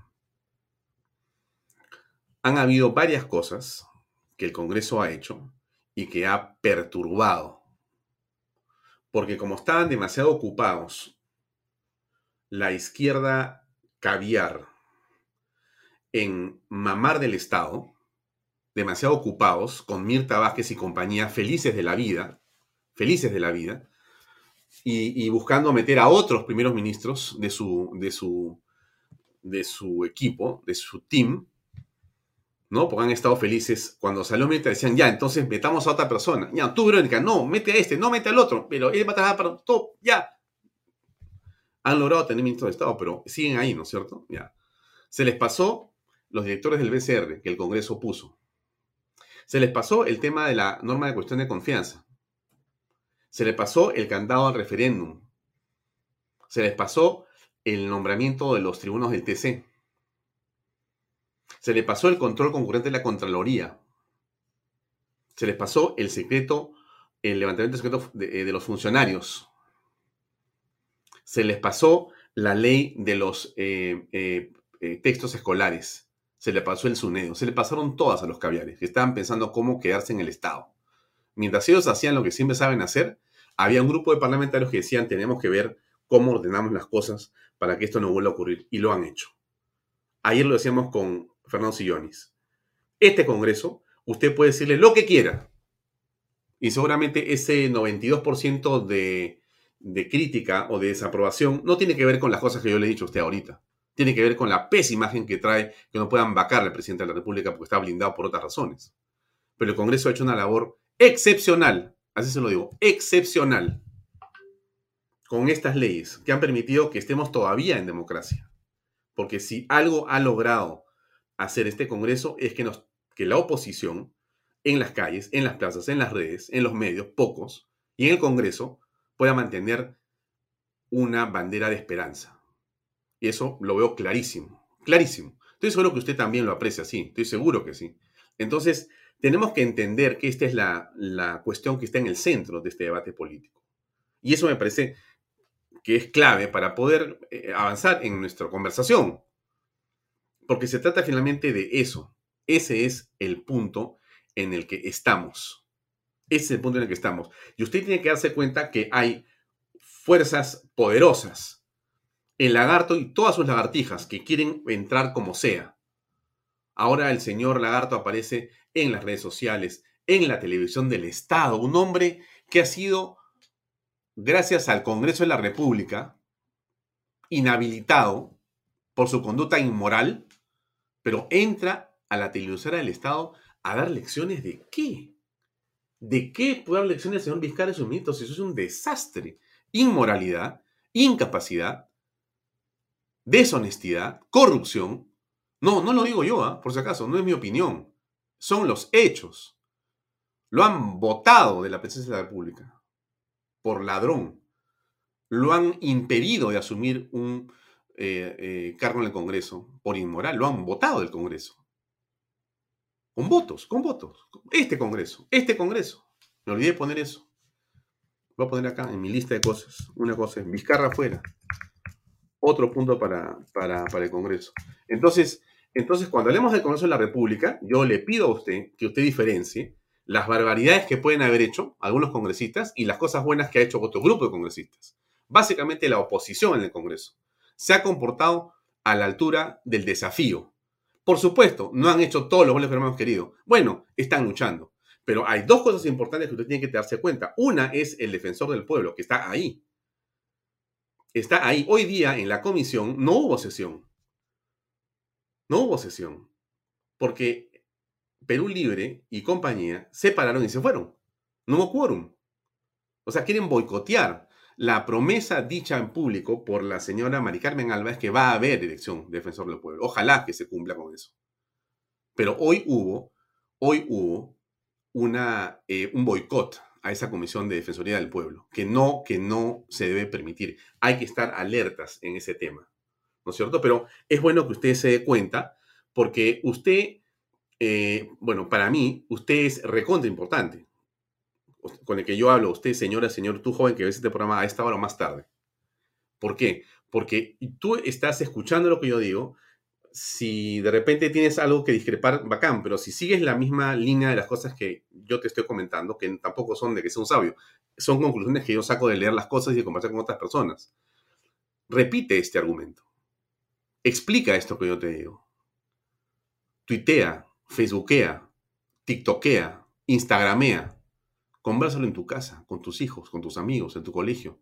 han habido varias cosas que el Congreso ha hecho y que ha perturbado. Porque como estaban demasiado ocupados, la izquierda caviar en mamar del Estado, demasiado ocupados con Mirta Vázquez y compañía, felices de la vida, felices de la vida, y, buscando meter a otros primeros ministros de su, de su, de su equipo, de su team, ¿no? Porque han estado felices. Cuando salió Mirta decían, ya, entonces metamos a otra persona. Ya, tú, Verónica, no, mete a este, no mete al otro, pero él va a trabajar para todo, ya. Han logrado tener ministros de Estado, pero siguen ahí, ¿no es cierto? Ya. Se les pasó los directores del BCR que el Congreso puso. Se les pasó el tema de la norma de cuestión de confianza. Se les pasó el candado al referéndum. Se les pasó el nombramiento de los tribunos del TC. Se les pasó el control concurrente de la Contraloría. Se les pasó el secreto, el levantamiento secreto de, de los funcionarios. Se les pasó la ley de los eh, eh, eh, textos escolares. Se le pasó el SUNEDO. Se le pasaron todas a los caviares, que estaban pensando cómo quedarse en el Estado. Mientras ellos hacían lo que siempre saben hacer, había un grupo de parlamentarios que decían tenemos que ver cómo ordenamos las cosas para que esto no vuelva a ocurrir. Y lo han hecho. Ayer lo decíamos con Fernando Sillonis. Este Congreso, usted puede decirle lo que quiera. Y seguramente ese 92% de, de crítica o de desaprobación no tiene que ver con las cosas que yo le he dicho a usted ahorita. Tiene que ver con la pésima imagen que trae que no puedan vacar al presidente de la República porque está blindado por otras razones. Pero el Congreso ha hecho una labor excepcional, así se lo digo, excepcional, con estas leyes que han permitido que estemos todavía en democracia. Porque si algo ha logrado hacer este Congreso es que, nos, que la oposición en las calles, en las plazas, en las redes, en los medios, pocos, y en el Congreso pueda mantener una bandera de esperanza. Y eso lo veo clarísimo, clarísimo. Estoy seguro que usted también lo aprecia así, estoy seguro que sí. Entonces, tenemos que entender que esta es la, la cuestión que está en el centro de este debate político. Y eso me parece que es clave para poder eh, avanzar en nuestra conversación. Porque se trata finalmente de eso. Ese es el punto en el que estamos. Ese es el punto en el que estamos. Y usted tiene que darse cuenta que hay fuerzas poderosas. El lagarto y todas sus lagartijas que quieren entrar como sea. Ahora el señor lagarto aparece en las redes sociales, en la televisión del Estado. Un hombre que ha sido, gracias al Congreso de la República, inhabilitado por su conducta inmoral, pero entra a la televisora del Estado a dar lecciones de qué. ¿De qué puede dar lecciones el señor Vizcarra y sus ministros eso es un desastre? Inmoralidad, incapacidad, deshonestidad, corrupción. No, no lo digo yo, ¿ah? por si acaso, no es mi opinión. Son los hechos. Lo han votado de la presidencia de la República por ladrón. Lo han impedido de asumir un eh, eh, cargo en el Congreso por inmoral. Lo han votado del Congreso. Con votos, con votos. Este Congreso, este Congreso. Me olvidé de poner eso. Voy a poner acá en mi lista de cosas. Una cosa es Vizcarra afuera. Otro punto para, para, para el Congreso. Entonces, entonces, cuando hablemos del Congreso de la República, yo le pido a usted que usted diferencie las barbaridades que pueden haber hecho algunos congresistas y las cosas buenas que ha hecho otro grupo de congresistas. Básicamente la oposición en el Congreso se ha comportado a la altura del desafío. Por supuesto, no han hecho todo lo bueno que hemos querido. Bueno, están luchando. Pero hay dos cosas importantes que usted tiene que darse cuenta. Una es el defensor del pueblo, que está ahí. Está ahí. Hoy día en la comisión no hubo sesión. No hubo sesión. Porque Perú Libre y compañía se pararon y se fueron. No hubo quórum. O sea, quieren boicotear la promesa dicha en público por la señora Mari Carmen Alba es que va a haber elección de defensor del pueblo. Ojalá que se cumpla con eso. Pero hoy hubo, hoy hubo una, eh, un boicot a esa comisión de defensoría del pueblo, que no, que no se debe permitir. Hay que estar alertas en ese tema, ¿no es cierto? Pero es bueno que usted se dé cuenta, porque usted, eh, bueno, para mí, usted es recontra importante con el que yo hablo, usted, señora, señor, tú joven que ves este programa a esta hora o más tarde. ¿Por qué? Porque tú estás escuchando lo que yo digo. Si de repente tienes algo que discrepar, bacán, pero si sigues la misma línea de las cosas que yo te estoy comentando, que tampoco son de que sea un sabio, son conclusiones que yo saco de leer las cosas y de conversar con otras personas. Repite este argumento. Explica esto que yo te digo. Tuitea, Facebookea, TikTokea, Instagramea, Conversalo en tu casa, con tus hijos, con tus amigos, en tu colegio,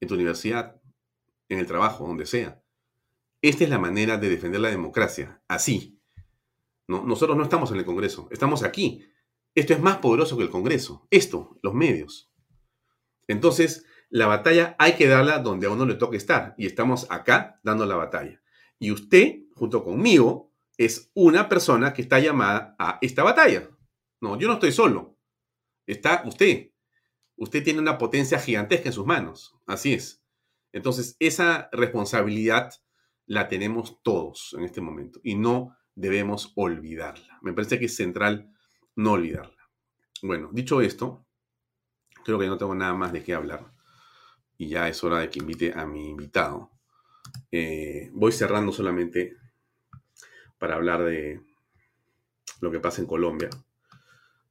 en tu universidad, en el trabajo, donde sea. Esta es la manera de defender la democracia, así. ¿no? Nosotros no estamos en el Congreso, estamos aquí. Esto es más poderoso que el Congreso. Esto, los medios. Entonces, la batalla hay que darla donde a uno le toque estar. Y estamos acá dando la batalla. Y usted, junto conmigo, es una persona que está llamada a esta batalla. No, yo no estoy solo está usted. Usted tiene una potencia gigantesca en sus manos. Así es. Entonces, esa responsabilidad la tenemos todos en este momento y no debemos olvidarla. Me parece que es central no olvidarla. Bueno, dicho esto, creo que no tengo nada más de qué hablar. y ya es hora de que invite a mi invitado. Eh, voy cerrando solamente para hablar de lo que pasa en Colombia.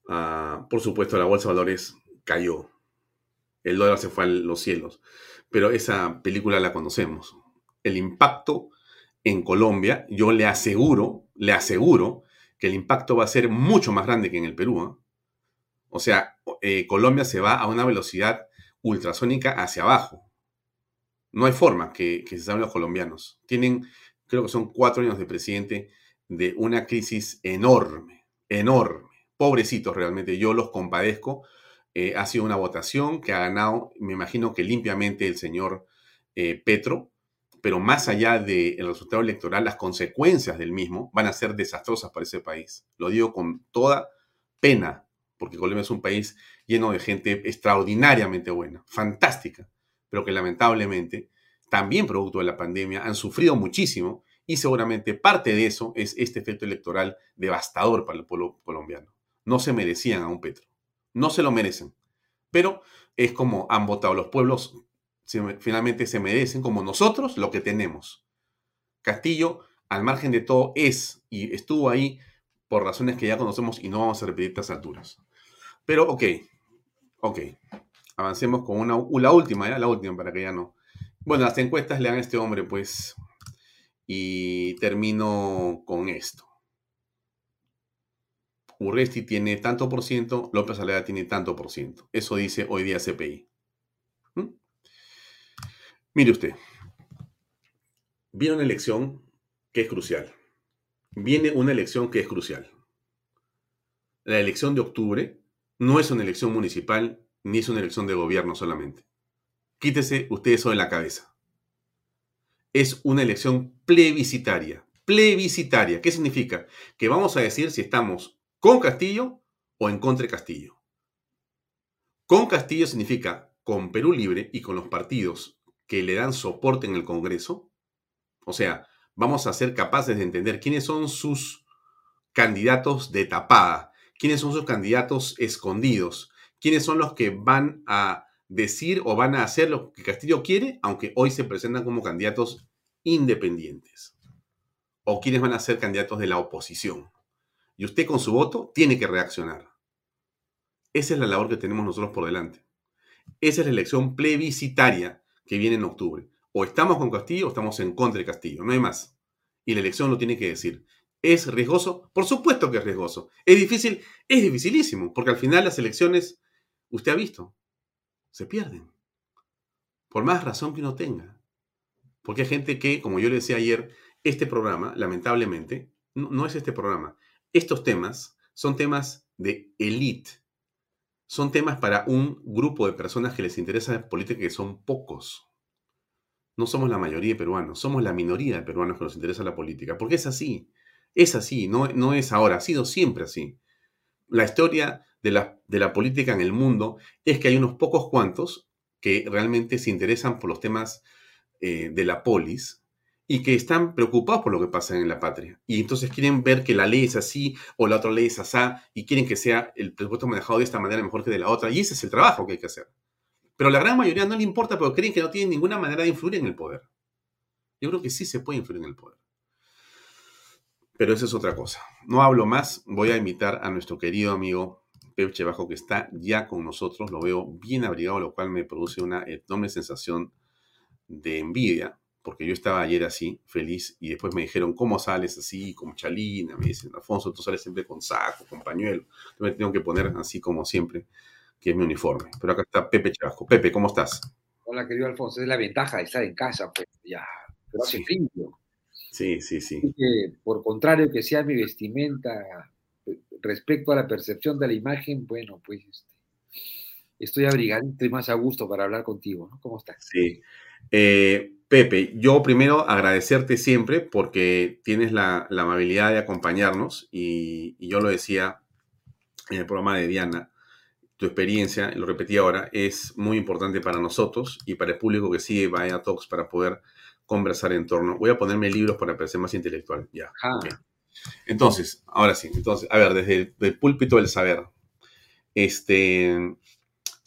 Ah, por supuesto, la bolsa de valores cayó. El dólar se fue a los cielos. Pero esa película la conocemos. El impacto en Colombia, yo le aseguro, le aseguro que el impacto va a ser mucho más grande que en el Perú. ¿eh? O sea, eh, Colombia se va a una velocidad ultrasónica hacia abajo. No hay forma que, se saben los colombianos. Tienen, creo que son cuatro años de presidente de una crisis enorme, enorme. Pobrecitos realmente, yo los compadezco. Eh, ha sido una votación que ha ganado, me imagino que limpiamente el señor Petro, pero más allá del resultado electoral, las consecuencias del mismo van a ser desastrosas para ese país. Lo digo con toda pena, porque Colombia es un país lleno de gente extraordinariamente buena, fantástica, pero que lamentablemente, también producto de la pandemia, han sufrido muchísimo y seguramente parte de eso es este efecto electoral devastador para el pueblo colombiano. No se merecían a un Petro, no se lo merecen, pero es como han votado los pueblos finalmente se merecen, como nosotros, lo que tenemos. Castillo, al margen de todo, es y estuvo ahí por razones que ya conocemos y no vamos a repetir estas alturas. Pero, ok, ok. Avancemos con una, la última, la última, para que ya no. Bueno, las encuestas le dan a este hombre, pues. Y termino con esto. Urresti tiene tanto por ciento, López Aleda tiene tanto por ciento. Eso dice hoy día CPI. Mire usted, viene una elección que es crucial. Viene una elección que es crucial. La elección de octubre no es una elección municipal ni es una elección de gobierno solamente. Quítese usted eso de la cabeza. Es una elección plebiscitaria. Plebiscitaria. ¿Qué significa? Que vamos a decir si estamos con Castillo o en contra de Castillo. Con Castillo significa con Perú Libre y con los partidos que le dan soporte en el Congreso? O sea, vamos a ser capaces de entender quiénes son sus candidatos de tapada, quiénes son sus candidatos escondidos, quiénes son los que van a decir o van a hacer lo que Castillo quiere, aunque hoy se presentan como candidatos independientes, o quiénes van a ser candidatos de la oposición. Y usted con su voto tiene que reaccionar. Esa es la labor que tenemos nosotros por delante. Esa es la elección plebiscitaria que viene en octubre. O estamos con Castillo o estamos en contra de Castillo, no hay más. Y la elección lo tiene que decir. ¿Es riesgoso? Por supuesto que es riesgoso. ¿Es difícil? Es dificilísimo, porque al final las elecciones, usted ha visto, se pierden. Por más razón que uno tenga. Porque hay gente que, como yo le decía ayer, este programa, lamentablemente, no, no es este programa. Estos temas son temas de élite son temas para un grupo de personas que les interesa la política que son pocos. No somos la mayoría de peruanos, somos la minoría de peruanos que nos interesa la política, porque es así, es así, no, no es ahora, ha sido siempre así. La historia de la, de la política en el mundo es que hay unos pocos cuantos que realmente se interesan por los temas eh, de la polis, y que están preocupados por lo que pasa en la patria. Y entonces quieren ver que la ley es así o la otra ley es asá y quieren que sea el presupuesto manejado de esta manera mejor que de la otra. Y ese es el trabajo que hay que hacer. Pero la gran mayoría no le importa porque creen que no tienen ninguna manera de influir en el poder. Yo creo que sí se puede influir en el poder. Pero eso es otra cosa. No hablo más. Voy a invitar a nuestro querido amigo Pepe Bajo que está ya con nosotros. Lo veo bien abrigado, lo cual me produce una enorme sensación de envidia porque yo estaba ayer así, feliz, y después me dijeron, ¿cómo sales así, con chalina? Me dicen, Alfonso, tú sales siempre con saco, con pañuelo. Yo me tengo que poner así como siempre, que es mi uniforme. Pero acá está Pepe Chavasco. Pepe, ¿cómo estás? Hola, querido Alfonso, es la ventaja de estar en casa, pues ya, pero hace frío. Sí, sí, sí. por contrario que sea mi vestimenta respecto a la percepción de la imagen, bueno, pues este, estoy abrigadito y más a gusto para hablar contigo, ¿no? ¿Cómo estás? Sí. Eh, Pepe, yo primero agradecerte siempre porque tienes la, amabilidad de acompañarnos y, yo lo decía en el programa de Diana, tu experiencia, lo repetí ahora, es muy importante para nosotros y para el público que sigue Vaya Talks para poder conversar en torno. Voy a ponerme libros para parecer más intelectual. Ya. Entonces, ahora sí, entonces, a ver, desde el, púlpito del saber, este,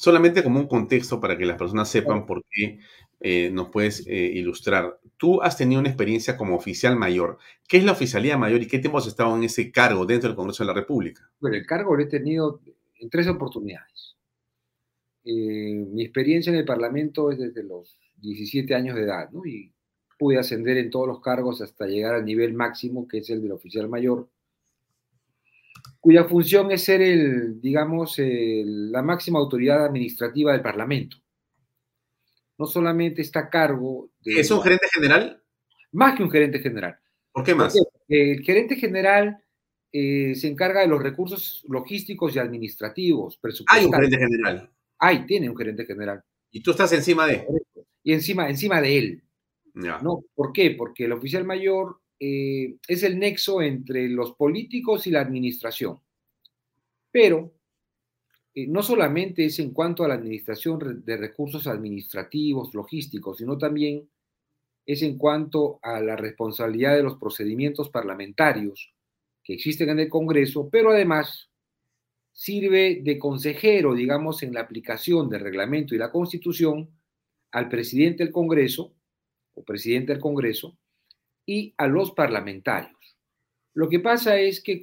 Solamente como un contexto para que las personas sepan por qué eh, nos puedes eh, ilustrar. Tú has tenido una experiencia como oficial mayor. ¿Qué es la oficialía mayor y qué tiempo has estado en ese cargo dentro del Congreso de la República? Bueno, el cargo lo he tenido en tres oportunidades. Eh, mi experiencia en el Parlamento es desde los 17 años de edad, ¿no? Y pude ascender en todos los cargos hasta llegar al nivel máximo, que es el del oficial mayor, cuya función es ser el, digamos, la máxima autoridad administrativa del Parlamento. No solamente está a cargo de... ¿Es un gerente general? Más que un gerente general. ¿Por qué más? el gerente general eh, se encarga de los recursos logísticos y administrativos. Hay un gerente general. Hay, tiene un gerente general. ¿Y tú estás encima de? Y encima, encima de él. ¿no? ¿Por qué? Porque el oficial mayor eh, es el nexo entre los políticos y la administración. Pero eh, no solamente es en cuanto a la administración de recursos administrativos, logísticos, sino también es en cuanto a la responsabilidad de los procedimientos parlamentarios que existen en el Congreso, pero además sirve de consejero, digamos, en la aplicación del reglamento y la constitución al presidente del Congreso o presidente del Congreso y a los parlamentarios. Lo que pasa es que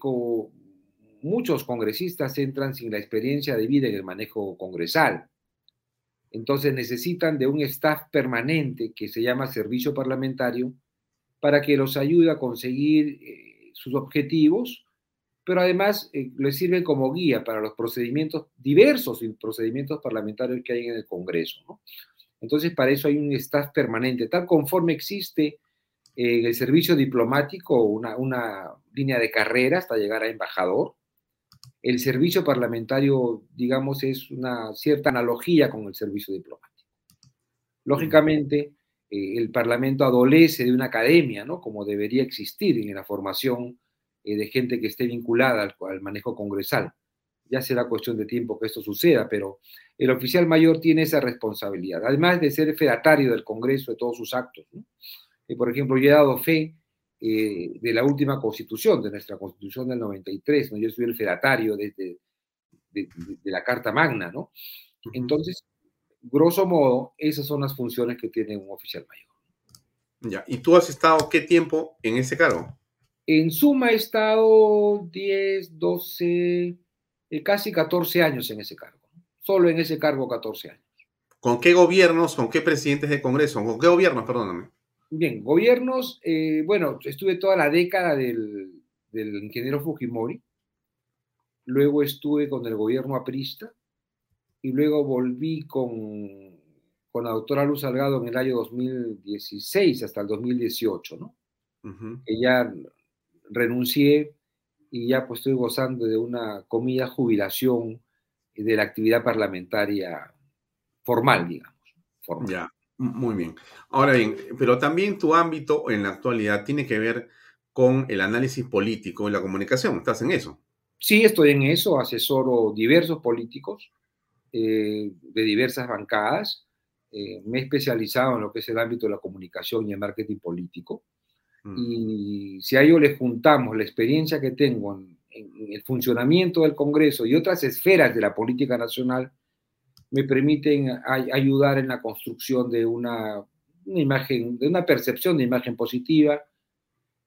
muchos congresistas entran sin la experiencia de vida en el manejo congresal. Entonces necesitan de un staff permanente que se llama servicio parlamentario para que los ayude a conseguir eh, sus objetivos, pero además eh, les sirven como guía para los procedimientos, diversos procedimientos parlamentarios que hay en el Congreso. Entonces, para eso hay un staff permanente, tal conforme existe en el servicio diplomático una, una línea de carrera hasta llegar a embajador. El servicio parlamentario, digamos, es una cierta analogía con el servicio diplomático. Lógicamente, eh, el Parlamento adolece de una academia, ¿no? Como debería existir en la formación eh, de gente que esté vinculada al manejo congresal ya será cuestión de tiempo que esto suceda, pero el oficial mayor tiene esa responsabilidad, además de ser fedatario del Congreso de todos sus actos. Y, por ejemplo, yo he dado fe eh, de la última constitución, de nuestra constitución del 93, ¿no? yo soy el fedatario de, de, la Carta Magna, ¿no? Entonces, grosso modo, esas son las funciones que tiene un oficial mayor. Ya, ¿y tú has estado qué tiempo en ese cargo? En suma he estado 10, 12, eh, casi 14 años en ese cargo. Solo en ese cargo 14 años. ¿Con qué gobiernos, con qué presidentes de Congreso? ¿Con qué gobiernos, perdóname? Bien, gobiernos, eh, bueno, estuve toda la década del, ingeniero Fujimori, luego estuve con el gobierno aprista y luego volví con, con la doctora Luz Salgado en el año 2016 hasta el 2018, ¿no? Que ya renuncié y ya pues estoy gozando de una comida jubilación de la actividad parlamentaria formal, digamos. Ya, muy bien. Ahora bien, pero también tu ámbito en la actualidad tiene que ver con el análisis político y la comunicación. ¿Estás en eso? Sí, estoy en eso. Asesoro diversos políticos eh, de diversas bancadas. Eh, me he especializado en lo que es el ámbito de la comunicación y el marketing político. Mm. Y si a ello le juntamos la experiencia que tengo en, el funcionamiento del Congreso y otras esferas de la política nacional, me permiten ayudar en la construcción de una, imagen, de una percepción de imagen positiva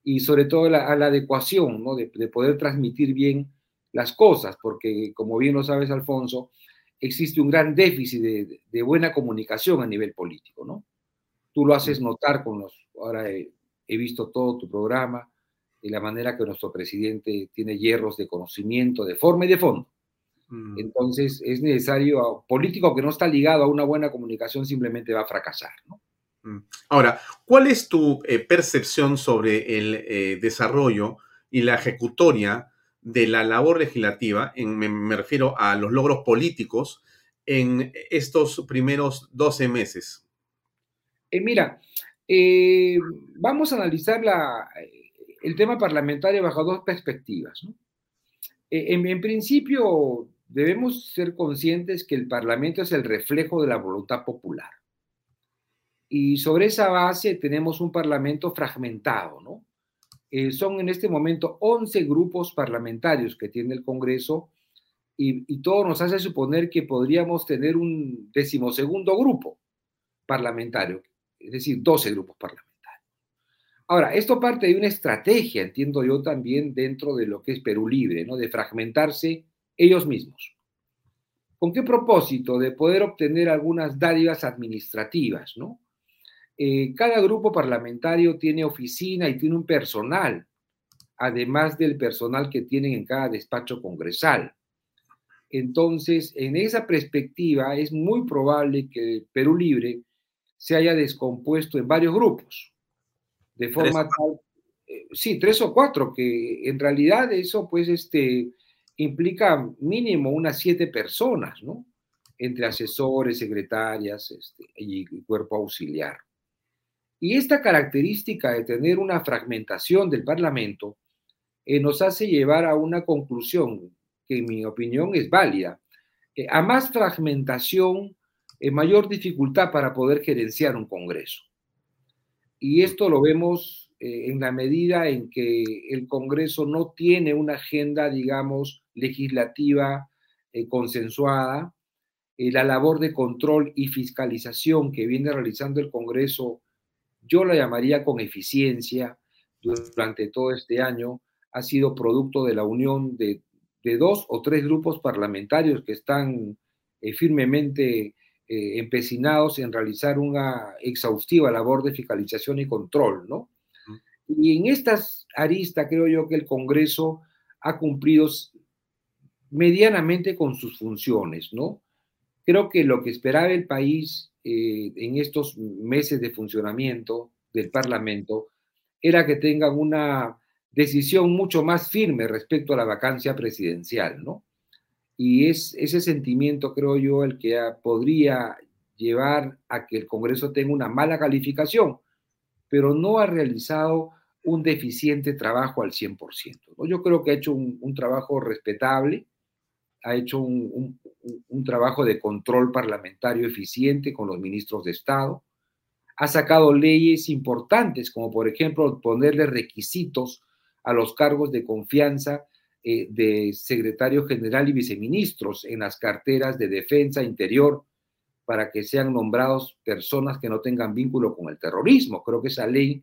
y sobre todo la, a la adecuación, ¿no? de, poder transmitir bien las cosas, porque como bien lo sabes, Alfonso, existe un gran déficit de, de, buena comunicación a nivel político, ¿no? Tú lo haces notar con los, ahora eh, he visto todo tu programa y la manera que nuestro presidente tiene hierros de conocimiento, de forma y de fondo. Mm. Entonces es necesario, político que no está ligado a una buena comunicación simplemente va a fracasar. Mm. Ahora, ¿cuál es tu eh, percepción sobre el eh, desarrollo y la ejecutoria de la labor legislativa, en, me, refiero a los logros políticos, en estos primeros 12 meses? Eh, mira, eh, vamos a analizar el tema parlamentario bajo dos perspectivas. Eh, en, principio, debemos ser conscientes que el Parlamento es el reflejo de la voluntad popular. Y sobre esa base tenemos un Parlamento fragmentado, ¿no? Eh, son en este momento 11 grupos parlamentarios que tiene el Congreso y, y, todo nos hace suponer que podríamos tener un decimosegundo grupo parlamentario, es decir, 12 grupos parlamentarios. Ahora, esto parte de una estrategia, entiendo yo también, dentro de lo que es Perú Libre, ¿no? De fragmentarse ellos mismos. ¿Con qué propósito? De poder obtener algunas dádivas administrativas, ¿no? Eh, cada grupo parlamentario tiene oficina y tiene un personal, además del personal que tienen en cada despacho congresal. Entonces, en esa perspectiva, es muy probable que Perú Libre se haya descompuesto en varios grupos de forma tal, eh, sí, tres o cuatro, que en realidad eso pues este, implica mínimo unas siete personas, ¿no? Entre asesores, secretarias este, y cuerpo auxiliar. Y esta característica de tener una fragmentación del Parlamento eh, nos hace llevar a una conclusión que en mi opinión es válida. a más fragmentación, mayor dificultad para poder gerenciar un Congreso. Y esto lo vemos eh, en la medida en que el Congreso no tiene una agenda, digamos, legislativa eh, consensuada. Eh, la labor de control y fiscalización que viene realizando el Congreso, yo la llamaría con eficiencia durante todo este año, ha sido producto de la unión de, de dos o tres grupos parlamentarios que están firmemente eh, empecinados en realizar una exhaustiva labor de fiscalización y control, ¿no? Y en estas aristas creo yo que el Congreso ha cumplido medianamente con sus funciones, ¿no? Creo que lo que esperaba el país eh, en estos meses de funcionamiento del Parlamento era que tengan una decisión mucho más firme respecto a la vacancia presidencial, ¿no? Y es ese sentimiento, creo yo, el que podría llevar a que el Congreso tenga una mala calificación, pero no ha realizado un deficiente trabajo al 100%. ¿no? Yo creo que ha hecho un, trabajo respetable, ha hecho un, un, trabajo de control parlamentario eficiente con los ministros de Estado, ha sacado leyes importantes, como por ejemplo ponerle requisitos a los cargos de confianza eh, de secretario general y viceministros en las carteras de defensa interior para que sean nombrados personas que no tengan vínculo con el terrorismo. Creo que esa ley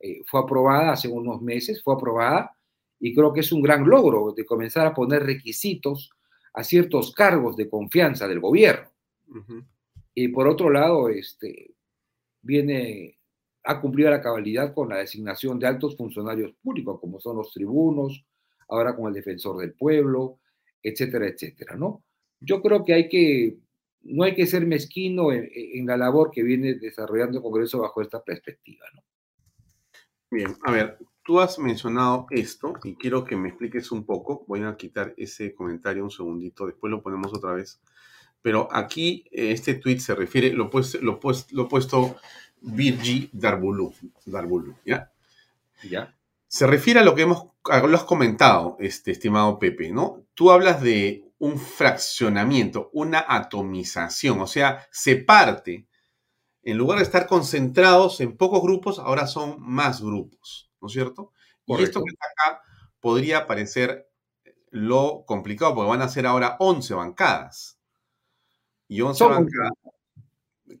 eh, fue aprobada hace unos meses, fue aprobada y creo que es un gran logro de comenzar a poner requisitos a ciertos cargos de confianza del gobierno. Y por otro lado, este, viene a cumplir a la cabalidad con la designación de altos funcionarios públicos, como son los tribunos, ahora con el defensor del pueblo, etcétera, etcétera, ¿no? Yo creo que hay que, no hay que ser mezquino en, la labor que viene desarrollando el Congreso bajo esta perspectiva, ¿no? Bien, a ver, tú has mencionado esto y quiero que me expliques un poco. Voy a quitar ese comentario un segundito, después lo ponemos otra vez. Pero aquí eh, este tweet se refiere, lo, pues, lo, pues, lo puesto Virgi Darbulu, Darbulu, ¿ya? ¿Ya? Se refiere a lo que hemos, lo has comentado, este, estimado Pepe, ¿no? Tú hablas de un fraccionamiento, una atomización, o sea, se parte. En lugar de estar concentrados en pocos grupos, ahora son más grupos, ¿no es cierto? Y esto que está acá podría parecer lo complicado, porque van a ser ahora 11 bancadas. Y 11 bancadas.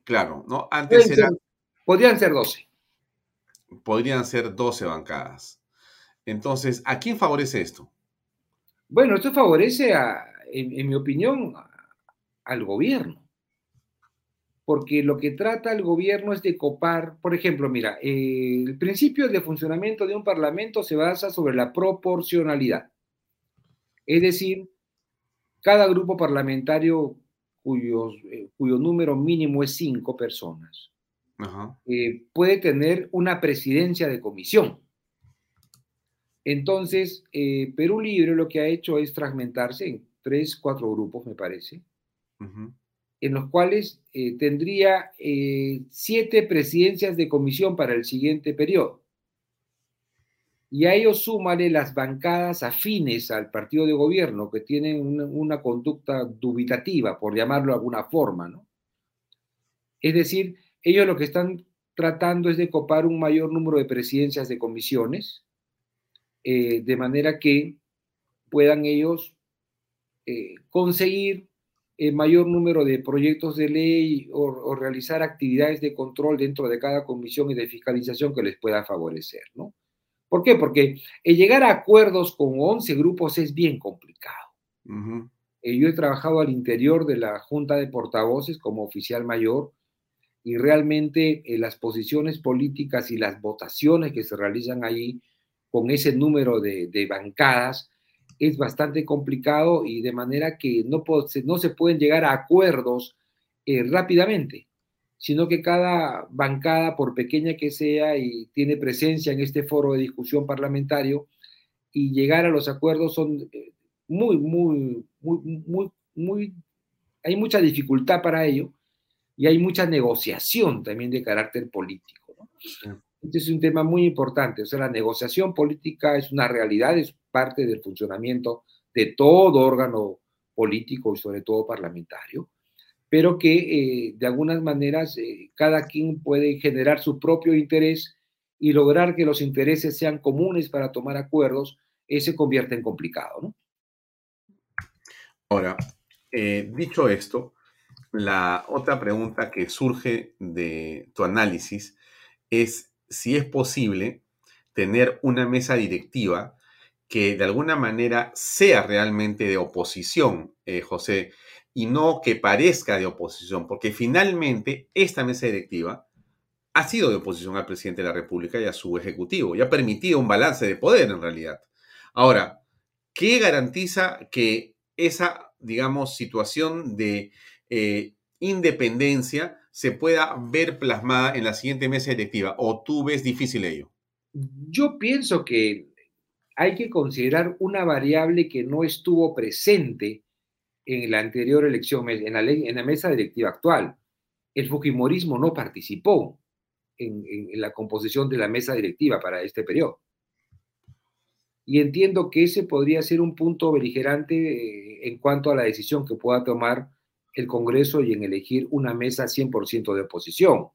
Claro, ¿no? Antes eran. podrían ser 12. Podrían ser 12 bancadas. Entonces, ¿a quién favorece esto? Bueno, esto favorece, a, en, mi opinión, al gobierno. Porque lo que trata el gobierno es de copar, por ejemplo, mira, el principio de funcionamiento de un parlamento se basa sobre la proporcionalidad. Es decir, cada grupo parlamentario eh, cuyo número mínimo es cinco personas eh, puede tener una presidencia de comisión. Entonces, eh, Perú Libre lo que ha hecho es fragmentarse en tres, cuatro grupos, me parece, en los cuales eh, tendría eh, siete presidencias de comisión para el siguiente periodo. Y a ellos súmale las bancadas afines al partido de gobierno, que tienen una, conducta dubitativa, por llamarlo de alguna forma, ¿no? Es decir, ellos lo que están tratando es de copar un mayor número de presidencias de comisiones, eh, de manera que puedan ellos conseguir el mayor número de proyectos de ley o, realizar actividades de control dentro de cada comisión y de fiscalización que les pueda favorecer, ¿no? ¿Por qué? Porque llegar a acuerdos con 11 grupos es bien complicado. Eh, yo he trabajado al interior de la Junta de Portavoces como oficial mayor y realmente eh, las posiciones políticas y las votaciones que se realizan allí con ese número de, bancadas es bastante complicado y de manera que no, no se pueden llegar a acuerdos eh, rápidamente, sino que cada bancada, por pequeña que sea y tiene presencia en este foro de discusión parlamentario, y llegar a los acuerdos son muy, muy, muy, muy, muy, hay mucha dificultad para ello y hay mucha negociación también de carácter político. Este es un tema muy importante. O sea, la negociación política es una realidad, es parte del funcionamiento de todo órgano político y sobre todo parlamentario, pero que eh, de algunas maneras eh, cada quien puede generar su propio interés y lograr que los intereses sean comunes para tomar acuerdos, se convierte en complicado. Ahora, eh, dicho esto, la otra pregunta que surge de tu análisis es si es posible tener una mesa directiva que de alguna manera sea realmente de oposición, eh, José, y no que parezca de oposición, porque finalmente esta mesa directiva ha sido de oposición al presidente de la República y a su ejecutivo, y ha permitido un balance de poder en realidad. Ahora, ¿qué garantiza que esa, digamos, situación de eh, independencia se pueda ver plasmada en la siguiente mesa directiva? ¿O tú ves difícil ello? Yo pienso que hay que considerar una variable que no estuvo presente en la anterior elección, en la, en mesa directiva actual. El Fujimorismo no participó en la composición de la mesa directiva para este periodo y entiendo que ese podría ser un punto beligerante eh, en cuanto a la decisión que pueda tomar el Congreso y en elegir una mesa 100% de oposición.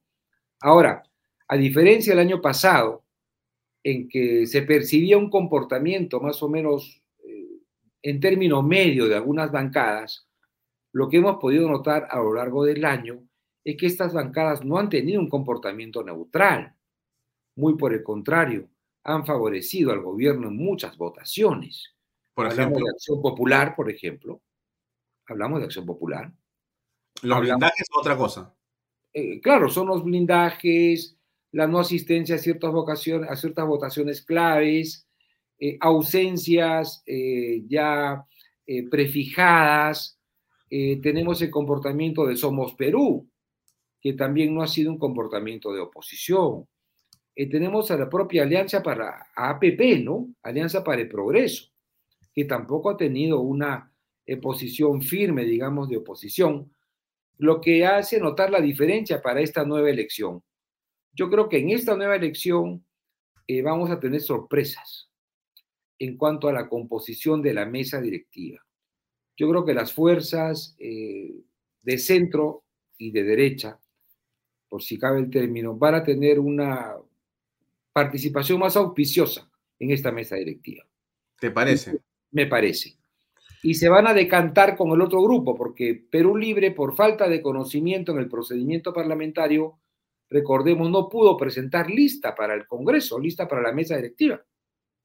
Ahora, a diferencia del año pasado, en que se percibía un comportamiento más o menos eh, en término medio de algunas bancadas, lo que hemos podido notar a lo largo del año es que estas bancadas no han tenido un comportamiento neutral. Muy por el contrario, han favorecido al gobierno en muchas votaciones. Por Hablamos de Acción Popular, por ejemplo. Hablamos de Acción Popular. Los blindajes es otra cosa. Eh, claro, son los blindajes, la no asistencia a ciertas, vocaciones, a ciertas votaciones claves, eh, ausencias eh, ya prefijadas. tenemos el comportamiento de Somos Perú, que también no ha sido un comportamiento de oposición. Eh, tenemos a la propia Alianza para APP, ¿no? Alianza para el Progreso, que tampoco ha tenido una eh, posición firme, digamos, de oposición, lo que hace notar la diferencia para esta nueva elección. Yo creo que en esta nueva elección eh, vamos a tener sorpresas en cuanto a la composición de la mesa directiva. Yo creo que las fuerzas de centro y de derecha, por si cabe el término, van a tener una participación más auspiciosa en esta mesa directiva. ¿Te parece? Me parece. Y se van a decantar con el otro grupo, porque Perú Libre, por falta de conocimiento en el procedimiento parlamentario, recordemos, no pudo presentar lista para el Congreso, lista para la mesa directiva.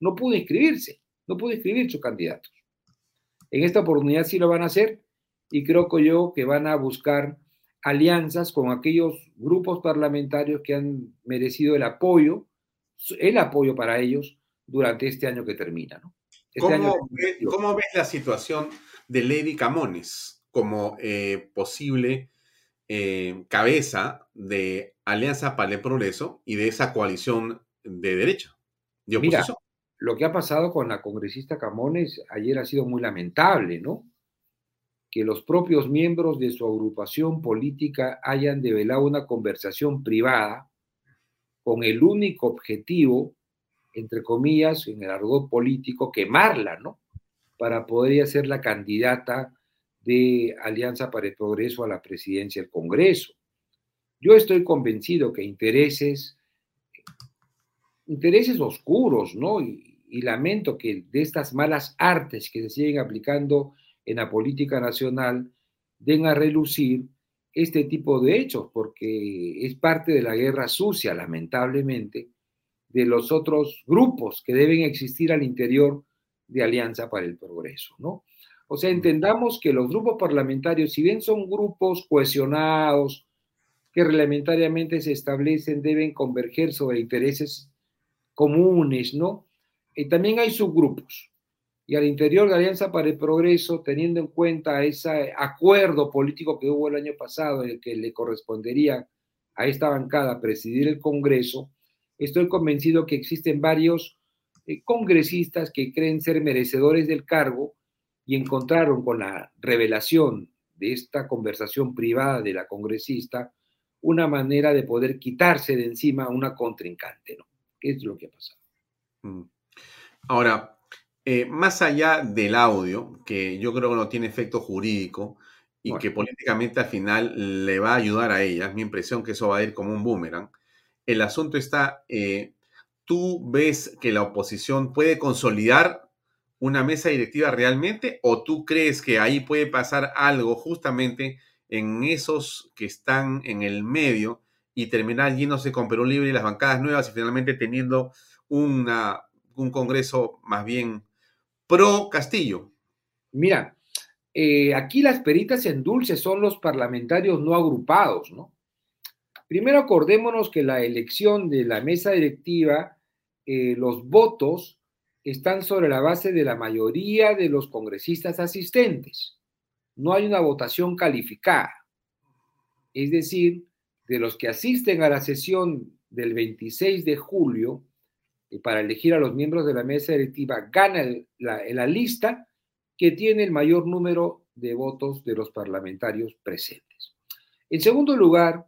No pudo inscribirse, no pudo inscribir sus candidatos. En esta oportunidad sí lo van a hacer y creo que yo que van a buscar alianzas con aquellos grupos parlamentarios que han merecido el apoyo el apoyo para ellos durante este año que termina. Este ¿Cómo, ves la situación de Lady Camones como eh, posible eh, cabeza de Alianza para el Progreso y de esa coalición de derecha, de oposición? lo que ha pasado con la congresista Camones ayer ha sido muy lamentable, ¿no? Que los propios miembros de su agrupación política hayan develado una conversación privada con el único objetivo, entre comillas, en el argot político, quemarla, ¿no? Para poder ser la candidata de Alianza para el Progreso a la presidencia del Congreso. Yo estoy convencido que intereses, intereses oscuros, ¿no? Y, lamento que de estas malas artes que se siguen aplicando en la política nacional den a relucir este tipo de hechos, porque es parte de la guerra sucia, lamentablemente, de los otros grupos que deben existir al interior de Alianza para el Progreso, ¿no? O sea, entendamos que los grupos parlamentarios, si bien son grupos cohesionados, que reglamentariamente se establecen, deben converger sobre intereses comunes, ¿no? Y también hay subgrupos. Y al interior de Alianza para el Progreso, teniendo en cuenta ese acuerdo político que hubo el año pasado, en el que le correspondería a esta bancada presidir el Congreso, estoy convencido que existen varios eh, congresistas que creen ser merecedores del cargo y encontraron con la revelación de esta conversación privada de la congresista una manera de poder quitarse de encima a una contrincante, ¿no? ¿Qué es lo que ha pasado? Mm. Ahora, eh, más allá del audio, que yo creo que no tiene efecto jurídico y que políticamente al final le va a ayudar a ella, es mi impresión que eso va a ir como un boomerang, el asunto está, eh, ¿tú ves que la oposición puede consolidar una mesa directiva realmente o tú crees que ahí puede pasar algo justamente en esos que están en el medio y terminar yéndose con Perú Libre y las bancadas nuevas y finalmente teniendo una, un Congreso más bien pro Castillo. Mira, eh, aquí las peritas en dulce son los parlamentarios no agrupados, ¿no? Primero acordémonos que la elección de la mesa directiva, eh, los votos están sobre la base de la mayoría de los congresistas asistentes. No hay una votación calificada. Es decir, de los que asisten a la sesión del 26 de julio eh, para elegir a los miembros de la mesa directiva, gana la, lista que tiene el mayor número de votos de los parlamentarios presentes. En segundo lugar,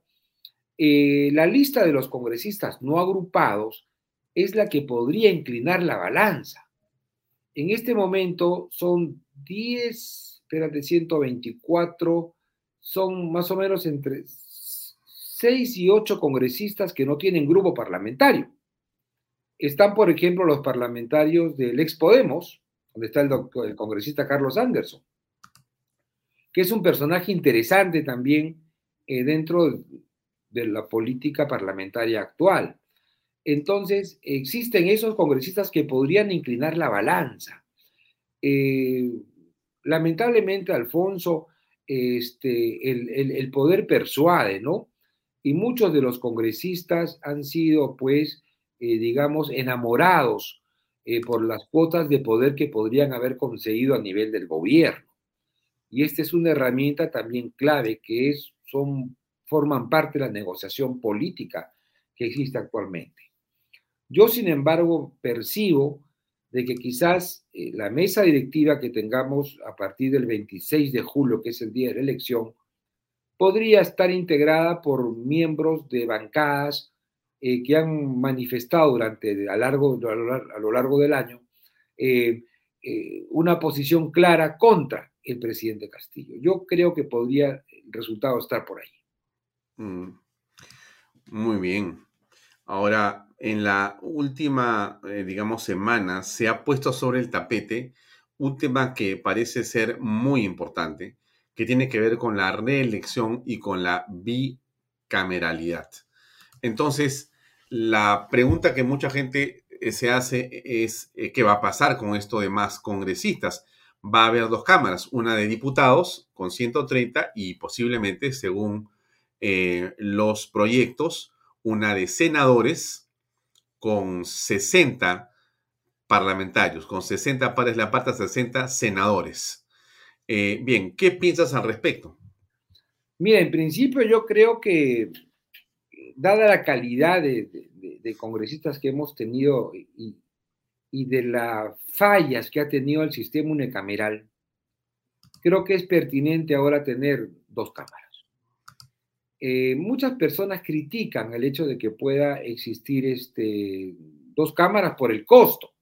eh, la lista de los congresistas no agrupados es la que podría inclinar la balanza. En este momento son 10, espérate, 124, son más o menos entre 6 y 8 congresistas que no tienen grupo parlamentario. Están, por ejemplo, los parlamentarios del ex Podemos, donde está el, el congresista Carlos Anderson, que es un personaje interesante también eh, dentro de la política parlamentaria actual. Entonces, existen esos congresistas que podrían inclinar la balanza. Eh, lamentablemente, Alfonso, este, el, poder persuade, ¿no? Y muchos de los congresistas han sido, pues, eh, digamos, enamorados eh, por las cuotas de poder que podrían haber conseguido a nivel del gobierno. Y esta es una herramienta también clave que son, forman parte de la negociación política que existe actualmente. Yo, sin embargo, percibo de que quizás eh, la mesa directiva que tengamos a partir del 26 de julio, que es el día de la elección, podría estar integrada por miembros de bancadas eh, que han manifestado durante a, lo, largo del año eh, una posición clara contra el presidente Castillo. Yo creo que podría el resultado estar por ahí. Mm. Muy bien. Ahora, en la última, eh, digamos, semana se ha puesto sobre el tapete un tema que parece ser muy importante, que tiene que ver con la reelección y con la bicameralidad. Entonces, la pregunta que mucha gente eh, se hace es, eh, ¿qué va a pasar con esto de más congresistas? Va a haber dos cámaras, una de diputados con 130 y posiblemente, según los proyectos, una de senadores con 60 parlamentarios, con 60 pares la parte 60 senadores. Eh, bien, ¿qué piensas al respecto? Mira, en principio yo creo que, dada la calidad de, congresistas que hemos tenido y, y de las fallas que ha tenido el sistema unicameral, creo que es pertinente ahora tener dos cámaras. Eh, muchas personas critican el hecho de que pueda existir este, dos cámaras por el costo.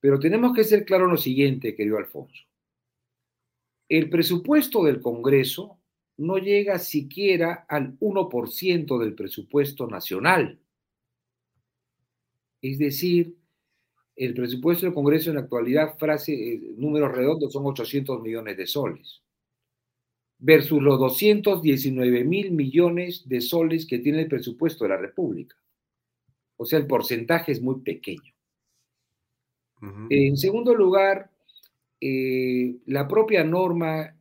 Pero tenemos que ser claros lo siguiente, querido Alfonso. El presupuesto del Congreso no llega siquiera al 1% del presupuesto nacional. Es decir, el presupuesto del Congreso en la actualidad, frase, eh, números redondos, son 800 millones de soles, versus los 219 mil millones de soles que tiene el presupuesto de la República. O sea, el porcentaje es muy pequeño. En segundo lugar, eh, la propia norma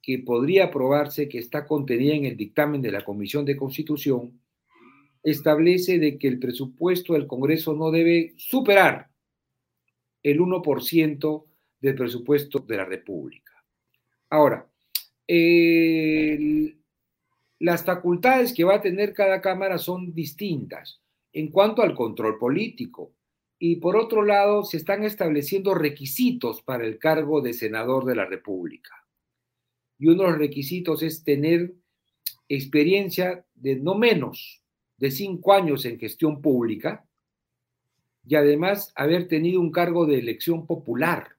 que podría aprobarse, que está contenida en el dictamen de la Comisión de Constitución, establece de que el presupuesto del Congreso no debe superar el 1% del presupuesto de la República. Ahora, las facultades que va a tener cada Cámara son distintas en cuanto al control político. Y por otro lado, se están estableciendo requisitos para el cargo de senador de la República. Y uno de los requisitos es tener experiencia de no menos de cinco años en gestión pública y además haber tenido un cargo de elección popular.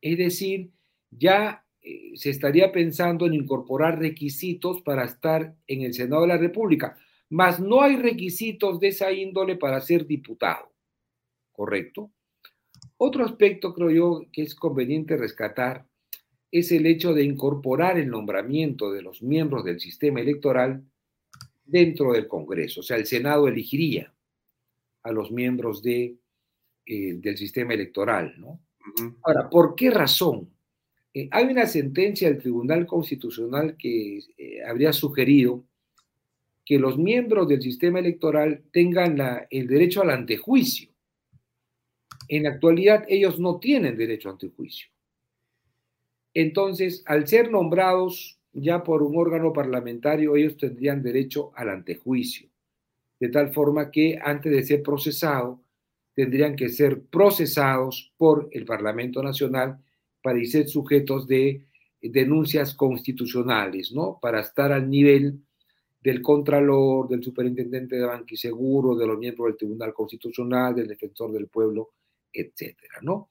Es decir, ya eh, se estaría pensando en incorporar requisitos para estar en el Senado de la República, mas no hay requisitos de esa índole para ser diputado, ¿correcto? Otro aspecto, creo yo, que es conveniente rescatar es el hecho de incorporar el nombramiento de los miembros del sistema electoral dentro del Congreso. O sea, el Senado elegiría a los miembros de, eh, del sistema electoral, ¿no? Ahora, ¿por qué razón? Eh, hay una sentencia del Tribunal Constitucional que eh, habría sugerido que los miembros del sistema electoral tengan el derecho al antejuicio. En la actualidad ellos no tienen derecho a antejuicio. Entonces, al ser nombrados ya por un órgano parlamentario, ellos tendrían derecho al antejuicio, de tal forma que antes de ser procesado, tendrían que ser procesados por el Parlamento Nacional para ser sujetos de denuncias constitucionales, ¿no? Para estar al nivel del Contralor, del Superintendente de Banquiseguro, de los miembros del Tribunal Constitucional, del Defensor del Pueblo, etcétera, ¿no?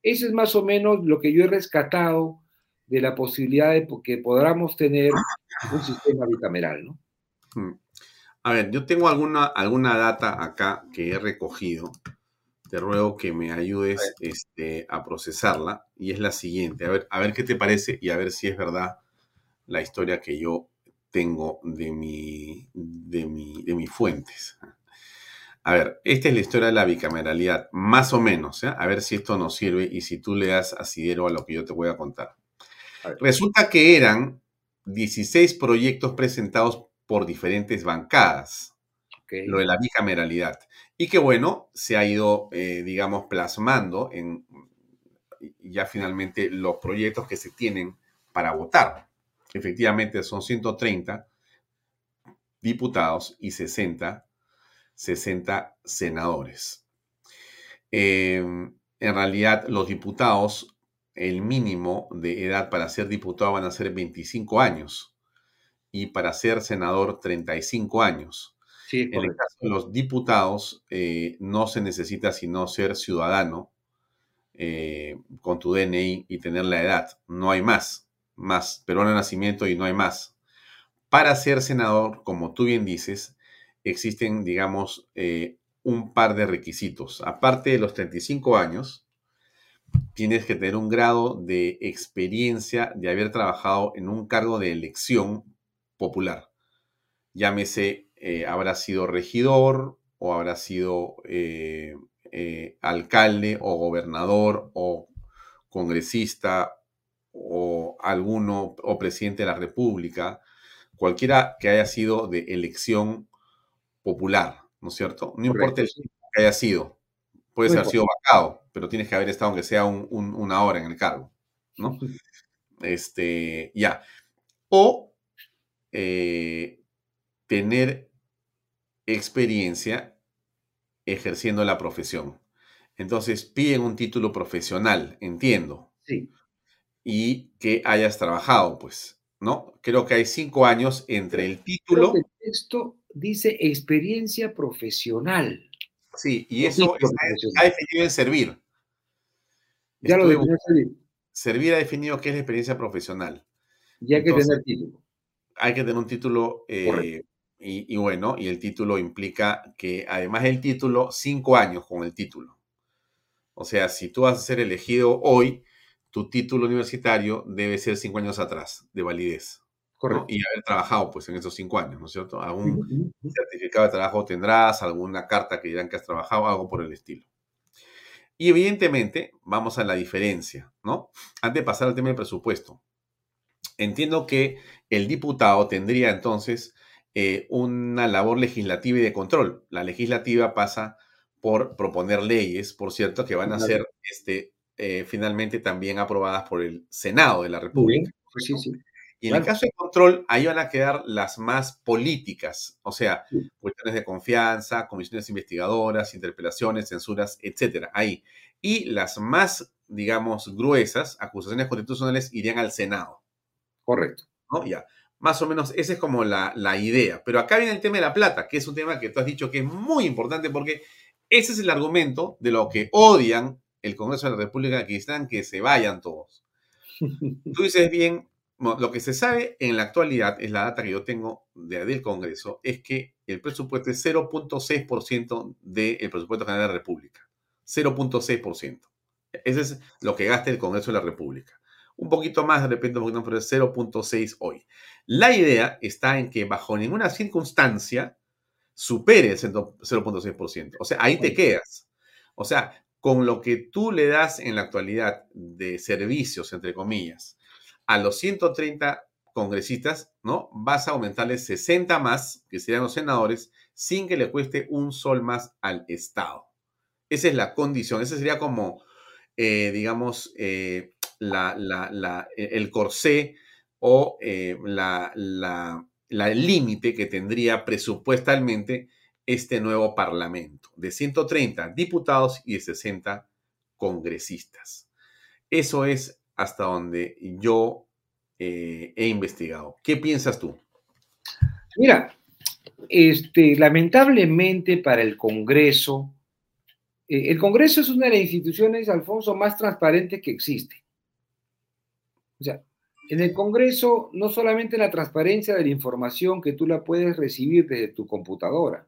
Eso es más o menos lo que yo he rescatado de la posibilidad de que podamos tener un sistema bicameral, ¿no? Hmm. A ver, yo tengo alguna, alguna data acá que he recogido. Te ruego que me ayudes este, a procesarla. Y es la siguiente. A ver, a ver qué te parece y a ver si es verdad la historia que yo tengo de, mi, de, mi, de mis fuentes. A ver, esta es la historia de la bicameralidad, más o menos. ¿eh? A ver si esto nos sirve y si tú le das asidero a lo que yo te voy a contar. Resulta que eran 16 proyectos presentados por diferentes bancadas, lo de la bicameralidad. Y que bueno, se ha ido, eh, digamos, plasmando en ya finalmente los proyectos que se tienen para votar. Efectivamente son 130 diputados y 60, 60 senadores. Em, en realidad, los diputados el mínimo de edad para ser diputado van a ser 25 años y para ser senador 35 años. En el caso de los diputados, eh, no se necesita sino ser ciudadano eh, con tu DNI y tener la edad. No hay más, más peruano de nacimiento y no hay más. Para ser senador, como tú bien dices, existen, digamos, eh, un par de requisitos. Aparte de los 35 años, tienes que tener un grado de experiencia de haber trabajado en un cargo de elección popular. Llámese, eh, habrá sido regidor o habrá sido eh, eh, alcalde o gobernador o congresista o alguno o presidente de la República, cualquiera que haya sido de elección popular, ¿no es cierto? No importa el que haya sido, puede ser sido vacado, pero tienes que haber estado aunque sea una hora en el cargo, ¿no? Este, ya. O eh, tener experiencia ejerciendo la profesión. Entonces piden un título profesional, entiendo. Sí. Y que hayas trabajado, pues, ¿no? Creo que hay cinco años entre el título. El texto dice experiencia profesional. Sí, y eso está, definido en servir. Ya lo definió servir. Servir ha definido qué es la experiencia profesional. Y hay que tener título. Hay que tener un título, eh, y, bueno, y el título implica que además del título, cinco años con el título. O sea, si tú vas a ser elegido hoy, tu título universitario debe ser cinco años atrás de validez. Correcto. Y haber trabajado pues en esos cinco años, ¿no es cierto? Algún certificado de trabajo tendrás, alguna carta que dirán que has trabajado, algo por el estilo. Y evidentemente, vamos a la diferencia, ¿no? Antes de pasar al tema del presupuesto, entiendo que el diputado tendría entonces eh, una labor legislativa y de control. La legislativa pasa por proponer leyes, por cierto, que van a ser este, eh, finalmente también aprobadas por el Senado de la República. Sí, sí. Y en el caso de control, ahí van a quedar las más políticas, o sea, cuestiones de confianza, comisiones investigadoras, interpelaciones, censuras, etcétera, ahí. Y las más, digamos, gruesas, acusaciones constitucionales, irían al Senado. Correcto. ¿No? Ya. Más o menos, esa es como la, la idea. Pero acá viene el tema de la plata, que es un tema que tú has dicho que es muy importante porque ese es el argumento de lo que odian el Congreso de la República, que están que se vayan todos. Tú dices bien, lo que se sabe en la actualidad, es la data que yo tengo de, del Congreso, es que el presupuesto es 0.6% del presupuesto general de la República. 0.6%. Ese es lo que gasta el Congreso de la República. Un poquito más, de repente un poquito más, pero es 0.6 hoy. La idea está en que bajo ninguna circunstancia supere el 0.6%. O sea, ahí te quedas. O sea, con lo que tú le das en la actualidad de servicios, entre comillas, a los 130 congresistas, ¿no? Vas a aumentarles 60 más, que serían los senadores, sin que le cueste un sol más al Estado. Esa es la condición, ese sería como, eh, digamos, eh, la, el corsé o eh, la, límite que tendría presupuestalmente este nuevo Parlamento, de 130 diputados y de 60 congresistas. Eso es hasta donde yo eh, he investigado. ¿Qué piensas tú? Mira, este, lamentablemente para el Congreso, eh, el Congreso es una de las instituciones, Alfonso, más transparentes que existe. O sea, en el Congreso no solamente la transparencia de la información que tú la puedes recibir desde tu computadora,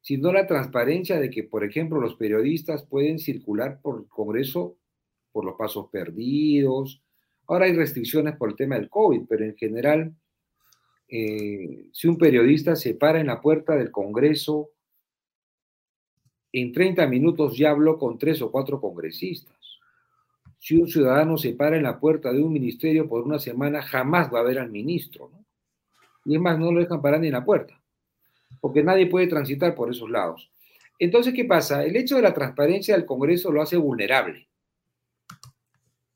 sino la transparencia de que, por ejemplo, los periodistas pueden circular por el Congreso por los pasos perdidos. Ahora hay restricciones por el tema del COVID, pero en general, eh, si un periodista se para en la puerta del Congreso, en 30 minutos ya habló con tres o cuatro congresistas. Si un ciudadano se para en la puerta de un ministerio por una semana, jamás va a ver al ministro. Y es más, no lo dejan parar ni en la puerta, porque nadie puede transitar por esos lados. Entonces, ¿qué pasa? El hecho de la transparencia del Congreso lo hace vulnerable.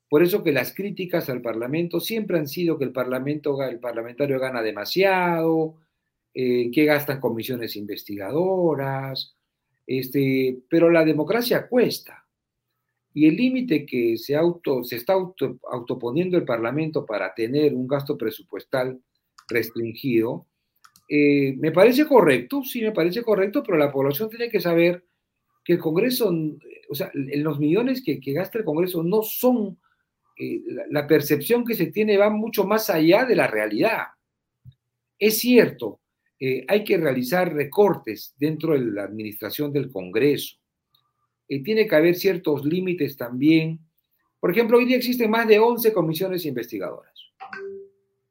Por eso que las críticas al Parlamento siempre han sido que el, parlamento, el parlamentario gana demasiado, eh, que gastan comisiones investigadoras, este, pero la democracia cuesta. Y el límite que se, auto, se está autoponiendo el Parlamento para tener un gasto presupuestal restringido, eh, me parece correcto, sí me parece correcto, pero la población tiene que saber que el Congreso, o sea, los millones que, gasta el Congreso no son eh, la, percepción que se tiene va mucho más allá de la realidad. Es cierto, eh, hay que realizar recortes dentro de la administración del Congreso. Eh, tiene que haber ciertos límites también. Por ejemplo, hoy día existen más de 11 comisiones investigadoras.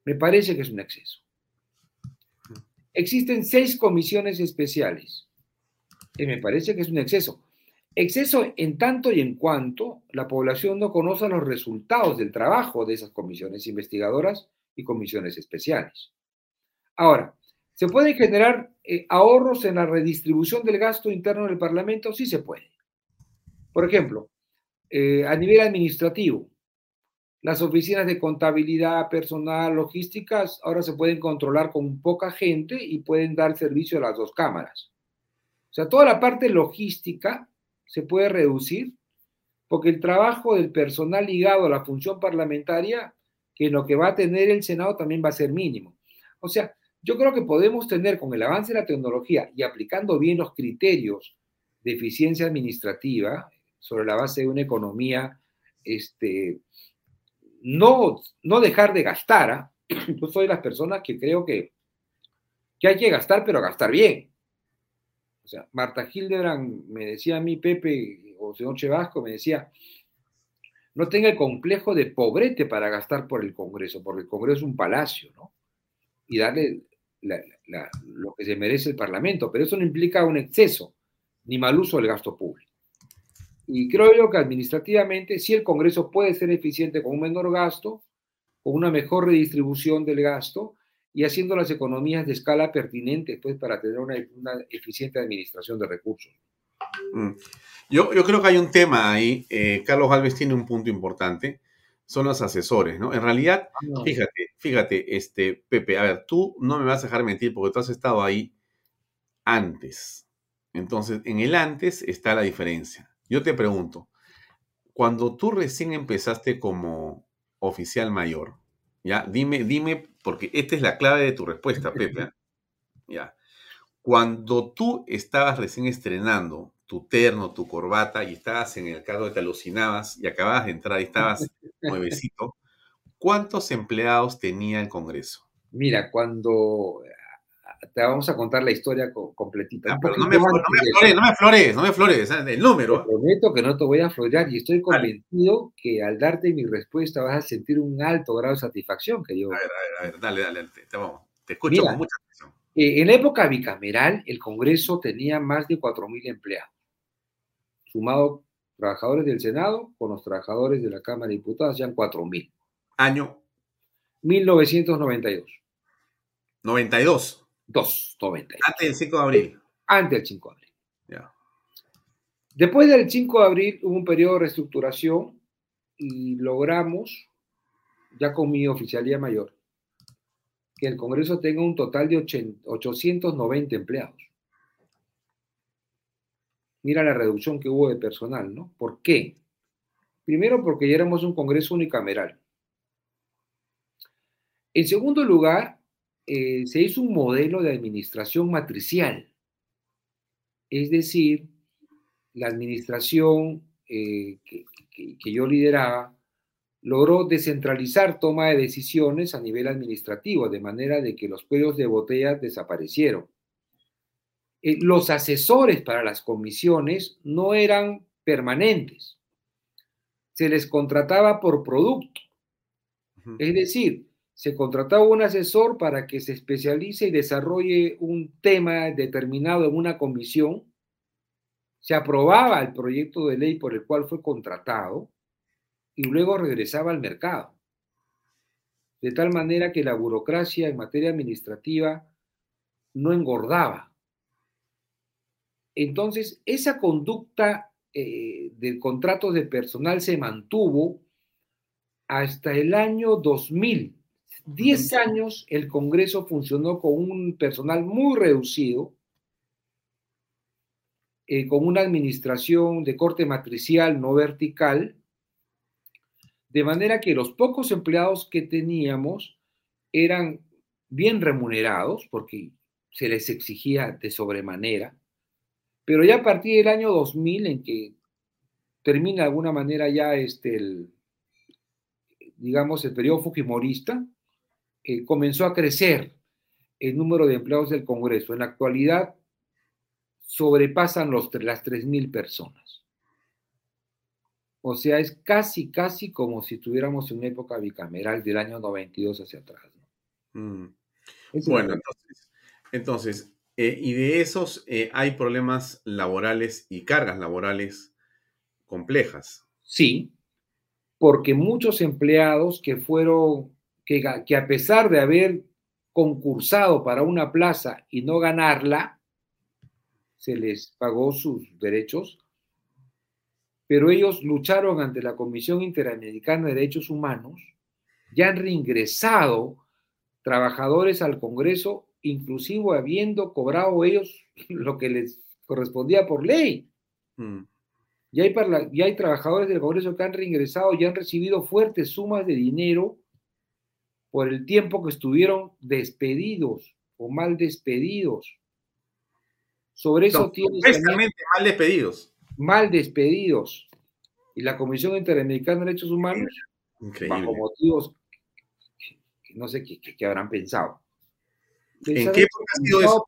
Me parece que es un exceso. Existen seis comisiones especiales. me parece que es un exceso. Exceso en tanto y en cuanto la población no conoce los resultados del trabajo de esas comisiones investigadoras y comisiones especiales. Ahora, ¿se pueden generar eh, ahorros en la redistribución del gasto interno del Parlamento? Sí se puede. Por ejemplo, eh, a nivel administrativo, las oficinas de contabilidad, personal, logísticas, ahora se pueden controlar con poca gente y pueden dar servicio a las dos cámaras. O sea, toda la parte logística se puede reducir porque el trabajo del personal ligado a la función parlamentaria, que lo que va a tener el Senado también va a ser mínimo. O sea, yo creo que podemos tener con el avance de la tecnología y aplicando bien los criterios de eficiencia administrativa sobre la base de una economía, este, no, no dejar de gastar. ¿ah? Yo soy de las personas que creo que, que hay que gastar, pero gastar bien. O sea, Marta Hildebrand me decía a mí, Pepe, o señor Chevasco me decía, no tenga el complejo de pobrete para gastar por el Congreso, porque el Congreso es un palacio, ¿no? Y darle lo que se merece el Parlamento, pero eso no implica un exceso ni mal uso del gasto público. Y creo yo que administrativamente, si el Congreso puede ser eficiente con un menor gasto, con una mejor redistribución del gasto y haciendo las economías de escala pertinentes pues, para tener una, eficiente administración de recursos. Mm. Yo, yo, creo que hay un tema ahí, eh, Carlos Alves tiene un punto importante, son los asesores, ¿no? En realidad, ah, fíjate, fíjate, este, Pepe, a ver, tú no me vas a dejar mentir porque tú has estado ahí antes. Entonces, en el antes está la diferencia. Yo te pregunto, cuando tú recién empezaste como oficial mayor, ya, dime, dime, porque esta es la clave de tu respuesta, Pepe. Ya. Cuando tú estabas recién estrenando tu terno, tu corbata y estabas en el cargo de te alucinabas y acababas de entrar y estabas nuevecito, ¿cuántos empleados tenía el Congreso? Mira, cuando te vamos a contar la historia completita. Ah, no, me, flores, no me flores, no me flores, el número. Te prometo que no te voy a florear y estoy convencido que al darte mi respuesta vas a sentir un alto grado de satisfacción que yo. A ver, a ver, dale, dale, te, te escucho con mucha atención. Eh, en la época bicameral, el Congreso tenía más de 4.000 empleados, sumado trabajadores del Senado con los trabajadores de la Cámara de Diputados, ya 4.000. Año. 1992. 92. 2, 90. Antes del 5 de abril. Antes del 5 de abril. Después del 5 de abril hubo un periodo de reestructuración y logramos, ya con mi oficialía mayor, que el Congreso tenga un total de 890 empleados. Mira la reducción que hubo de personal, ¿no? ¿Por qué? Primero porque ya éramos un Congreso unicameral. En segundo lugar, eh, se hizo un modelo de administración matricial. Es decir, la administración eh, que, yo lideraba logró descentralizar toma de decisiones a nivel administrativo, de manera de que los cuellos de botella desaparecieron. Eh, los asesores para las comisiones no eran permanentes, se les contrataba por producto. Es decir, se contrataba un asesor para que se especialice y desarrolle un tema determinado en una comisión, se aprobaba el proyecto de ley por el cual fue contratado y luego regresaba al mercado. De tal manera que la burocracia en materia administrativa no engordaba. Entonces, esa conducta eh, del contrato de personal se mantuvo hasta el año 2000 10 años el Congreso funcionó con un personal muy reducido, eh, con una administración de corte matricial, no vertical, de manera que los pocos empleados que teníamos eran bien remunerados, porque se les exigía de sobremanera, pero ya a partir del año 2000, en que termina de alguna manera ya este, el, digamos, el periodo fujimorista, eh, comenzó a crecer el número de empleados del Congreso. En la actualidad sobrepasan los, las 3.000 personas. O sea, es casi, casi como si estuviéramos en una época bicameral del año 92 hacia atrás. Mm. Bueno, entonces, entonces eh, y de esos eh, hay problemas laborales y cargas laborales complejas. Sí, porque muchos empleados que fueron que, a pesar de haber concursado para una plaza y no ganarla, se les pagó sus derechos, pero ellos lucharon ante la Comisión Interamericana de Derechos Humanos, ya han reingresado trabajadores al Congreso, inclusive habiendo cobrado ellos lo que les correspondía por ley. Mm. Ya, hay ya hay trabajadores del Congreso que han reingresado y han recibido fuertes sumas de dinero por el tiempo que estuvieron despedidos o mal despedidos. Sobre eso tiene. mal despedidos. Mal despedidos. Y la Comisión Interamericana de Derechos Humanos, bajo motivos que, no sé qué, habrán pensado. ¿En qué época ha sido eso?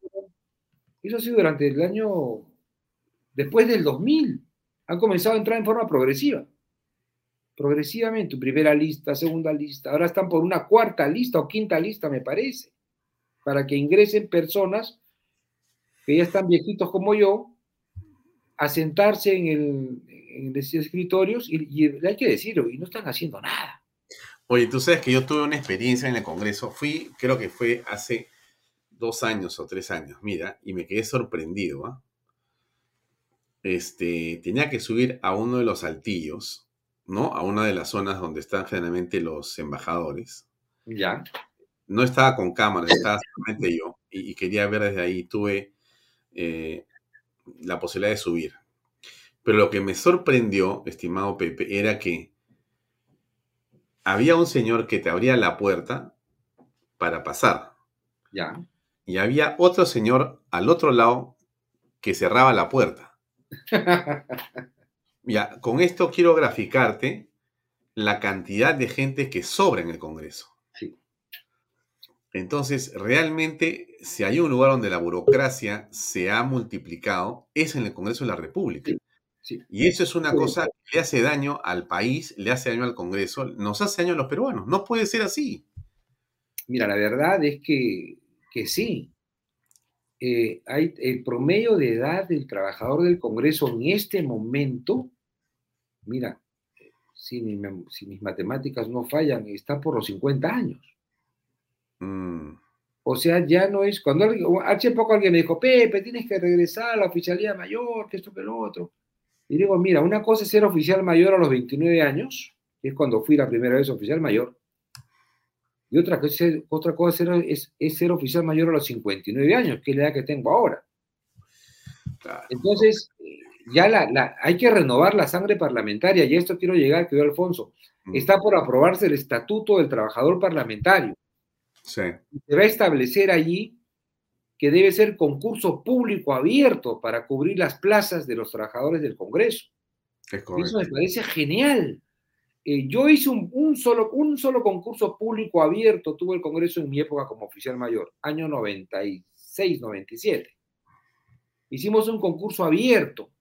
Eso ha sido durante el año. Después del 2000. Han comenzado a entrar en forma progresiva. Progresivamente, primera lista, segunda lista, ahora están por una cuarta lista o quinta lista, me parece, para que ingresen personas que ya están viejitos como yo, a sentarse en, en los escritorios y, y hay que decirlo, y no están haciendo nada. Oye, tú sabes que yo tuve una experiencia en el Congreso, fui, creo que fue hace dos años o tres años, mira, y me quedé sorprendido. ¿ah? Este, tenía que subir a uno de los altillos, ¿no? A una de las zonas donde están generalmente los embajadores. Ya. No estaba con cámara, estaba solamente yo, y, quería ver desde ahí. Tuve eh, la posibilidad de subir. Pero lo que me sorprendió, estimado Pepe, era que había un señor que te abría la puerta para pasar. Ya. Y había otro señor al otro lado que cerraba la puerta. ya, con esto quiero graficarte la cantidad de gente que sobra en el Congreso. Sí. Entonces, realmente, si hay un lugar donde la burocracia se ha multiplicado, es en el Congreso de la República. Y eso es una cosa que le hace daño al país, le hace daño al Congreso, nos hace daño a los peruanos. No puede ser así. Mira, la verdad es que, sí. Eh, hay, el promedio de edad del trabajador del Congreso en este momento, mira, si, mis matemáticas no fallan, está por los 50 años. Mm. O sea, ya no es. Cuando hace poco alguien me dijo, Pepe, tienes que regresar a la oficialidad mayor, que esto, que lo otro. Y digo, mira, una cosa es ser oficial mayor a los 29 años, que es cuando fui la primera vez oficial mayor, y otra cosa, otra cosa es, ser oficial mayor a los 59 años, que es la edad que tengo ahora. Entonces, ya la, hay que renovar la sangre parlamentaria, y a esto quiero llegar, querido Alfonso. Mm. Está por aprobarse el Estatuto del Trabajador Parlamentario. Sí. Se va a establecer allí que debe ser concurso público abierto para cubrir las plazas de los trabajadores del Congreso. Eso me parece genial. Eh, yo hice un, solo, un solo concurso público abierto, tuvo el Congreso en mi época como oficial mayor, año 96, 97. Hicimos un concurso abierto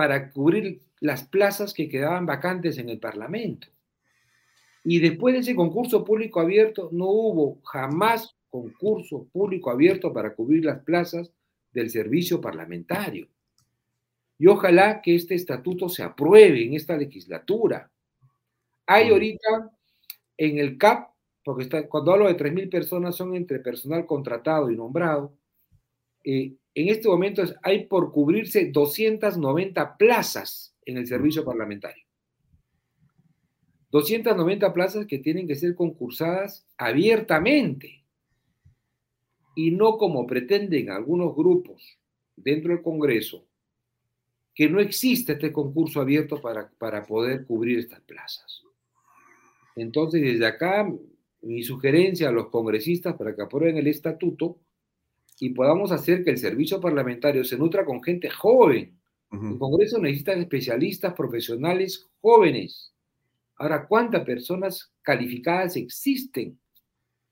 para cubrir las plazas que quedaban vacantes en el Parlamento. Y después de ese concurso público abierto no hubo jamás concurso público abierto para cubrir las plazas del servicio parlamentario. Y ojalá que este estatuto se apruebe en esta legislatura. Hay ahorita en el CAP, porque está, cuando hablo de 3.000 personas son entre personal contratado y nombrado, eh, en este momento hay por cubrirse 290 plazas en el servicio parlamentario. 290 plazas que tienen que ser concursadas abiertamente y no como pretenden algunos grupos dentro del Congreso, que no existe este concurso abierto para, para poder cubrir estas plazas. Entonces, desde acá, mi sugerencia a los congresistas para que aprueben el estatuto y podamos hacer que el servicio parlamentario se nutra con gente joven. El Congreso necesita especialistas profesionales jóvenes. Ahora, ¿cuántas personas calificadas existen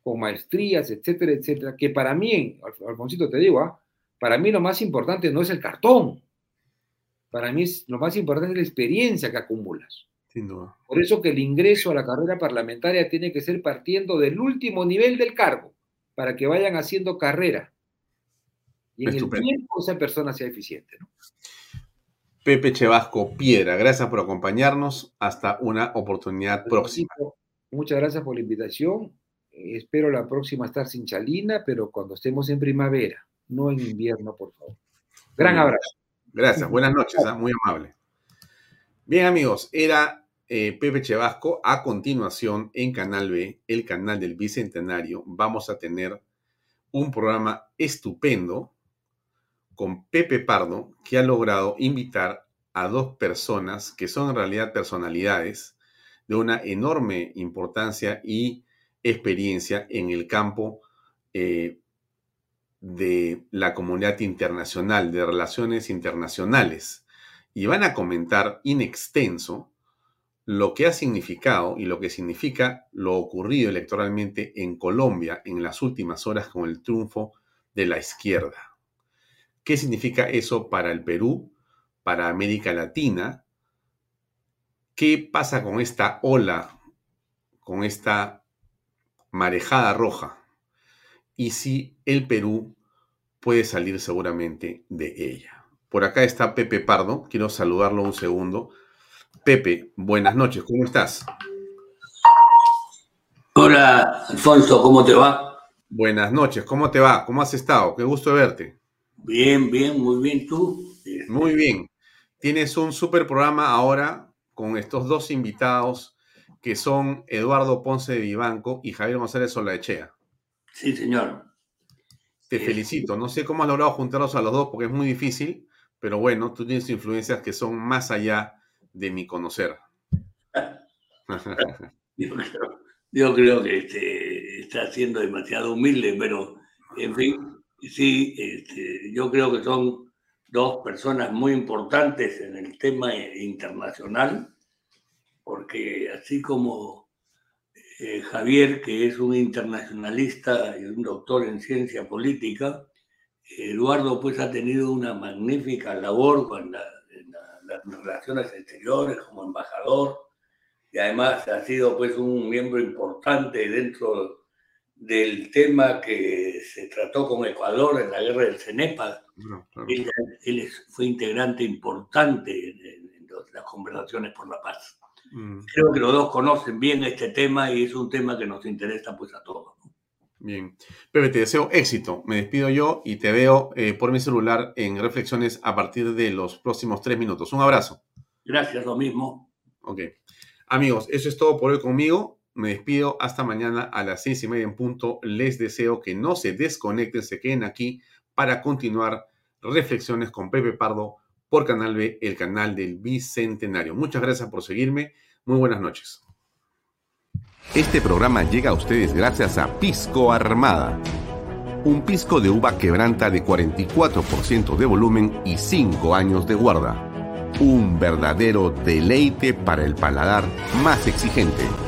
con maestrías, etcétera, etcétera, que para mí, Alfonsito te digo, ¿ah? para mí lo más importante no es el cartón, para mí es, lo más importante es la experiencia que acumulas. Sin duda. Por eso que el ingreso a la carrera parlamentaria tiene que ser partiendo del último nivel del cargo, para que vayan haciendo carrera. Y en el tiempo esa persona sea eficiente. Pepe Chevasco Piedra, gracias por acompañarnos. Hasta una oportunidad próxima. Muchas gracias por la invitación espero la próxima estar sin chalina, pero cuando estemos en primavera, no en invierno, por favor. Gran abrazo. Gracias, buenas noches, ¿ah? muy amable. Bien amigos, era eh, Pepe Chevasco. A continuación, en Canal B, el canal del Bicentenario, vamos a tener un programa estupendo con Pepe Pardo, que ha logrado invitar a dos personas que son en realidad personalidades de una enorme importancia y experiencia en el campo eh, de la comunidad internacional, de relaciones internacionales, y van a comentar in extenso lo que ha significado y lo que significa lo ocurrido electoralmente en Colombia en las últimas horas con el triunfo de la izquierda. ¿Qué significa eso para el Perú, para América Latina. ¿Qué pasa con esta ola, con esta marejada roja? Y si el Perú puede salir seguramente de ella. Por acá está Pepe Pardo, quiero saludarlo un segundo. Pepe, buenas noches, ¿cómo estás? Hola, Alfonso, ¿cómo te va? Buenas noches, ¿cómo te va? ¿Cómo has estado? Qué gusto verte. Bien, bien, muy bien, ¿tú? Muy bien. Tienes un super programa ahora con estos dos invitados que son Eduardo Ponce de Vivanco y Javier González Solaechea. Sí, señor. Te felicito. No sé cómo has logrado juntarlos a los dos porque es muy difícil, pero bueno, tú tienes influencias que son más allá de mi conocer. yo, creo, que este, está siendo demasiado humilde, pero en fin, sí, este, yo creo que son dos personas muy importantes en el tema internacional, porque así como eh, Javier, que es un internacionalista y un doctor en ciencia política, Eduardo pues ha tenido una magnífica labor con la las relaciones exteriores como embajador y además ha sido pues un miembro importante dentro del tema que se trató con Ecuador en la guerra del CENEPA. Él, fue integrante importante en, las conversaciones por la paz. Mm. Creo que los dos conocen bien este tema y es un tema que nos interesa pues a todos. Bien. Pepe, te deseo éxito. Me despido yo y te veo eh, por mi celular en reflexiones a partir de los próximos tres minutos. Un abrazo. Gracias, lo mismo. Ok. Amigos, eso es todo por hoy conmigo. Me despido hasta mañana a las seis y media en punto. Les deseo que no se desconecten, se queden aquí para continuar reflexiones con Pepe Pardo por Canal B, el canal del Bicentenario. Muchas gracias por seguirme. Muy buenas noches. Este programa llega a ustedes gracias a Pisco Armada. Un pisco de uva quebranta de 44% de volumen y 5 años de guarda. Un verdadero deleite para el paladar más exigente.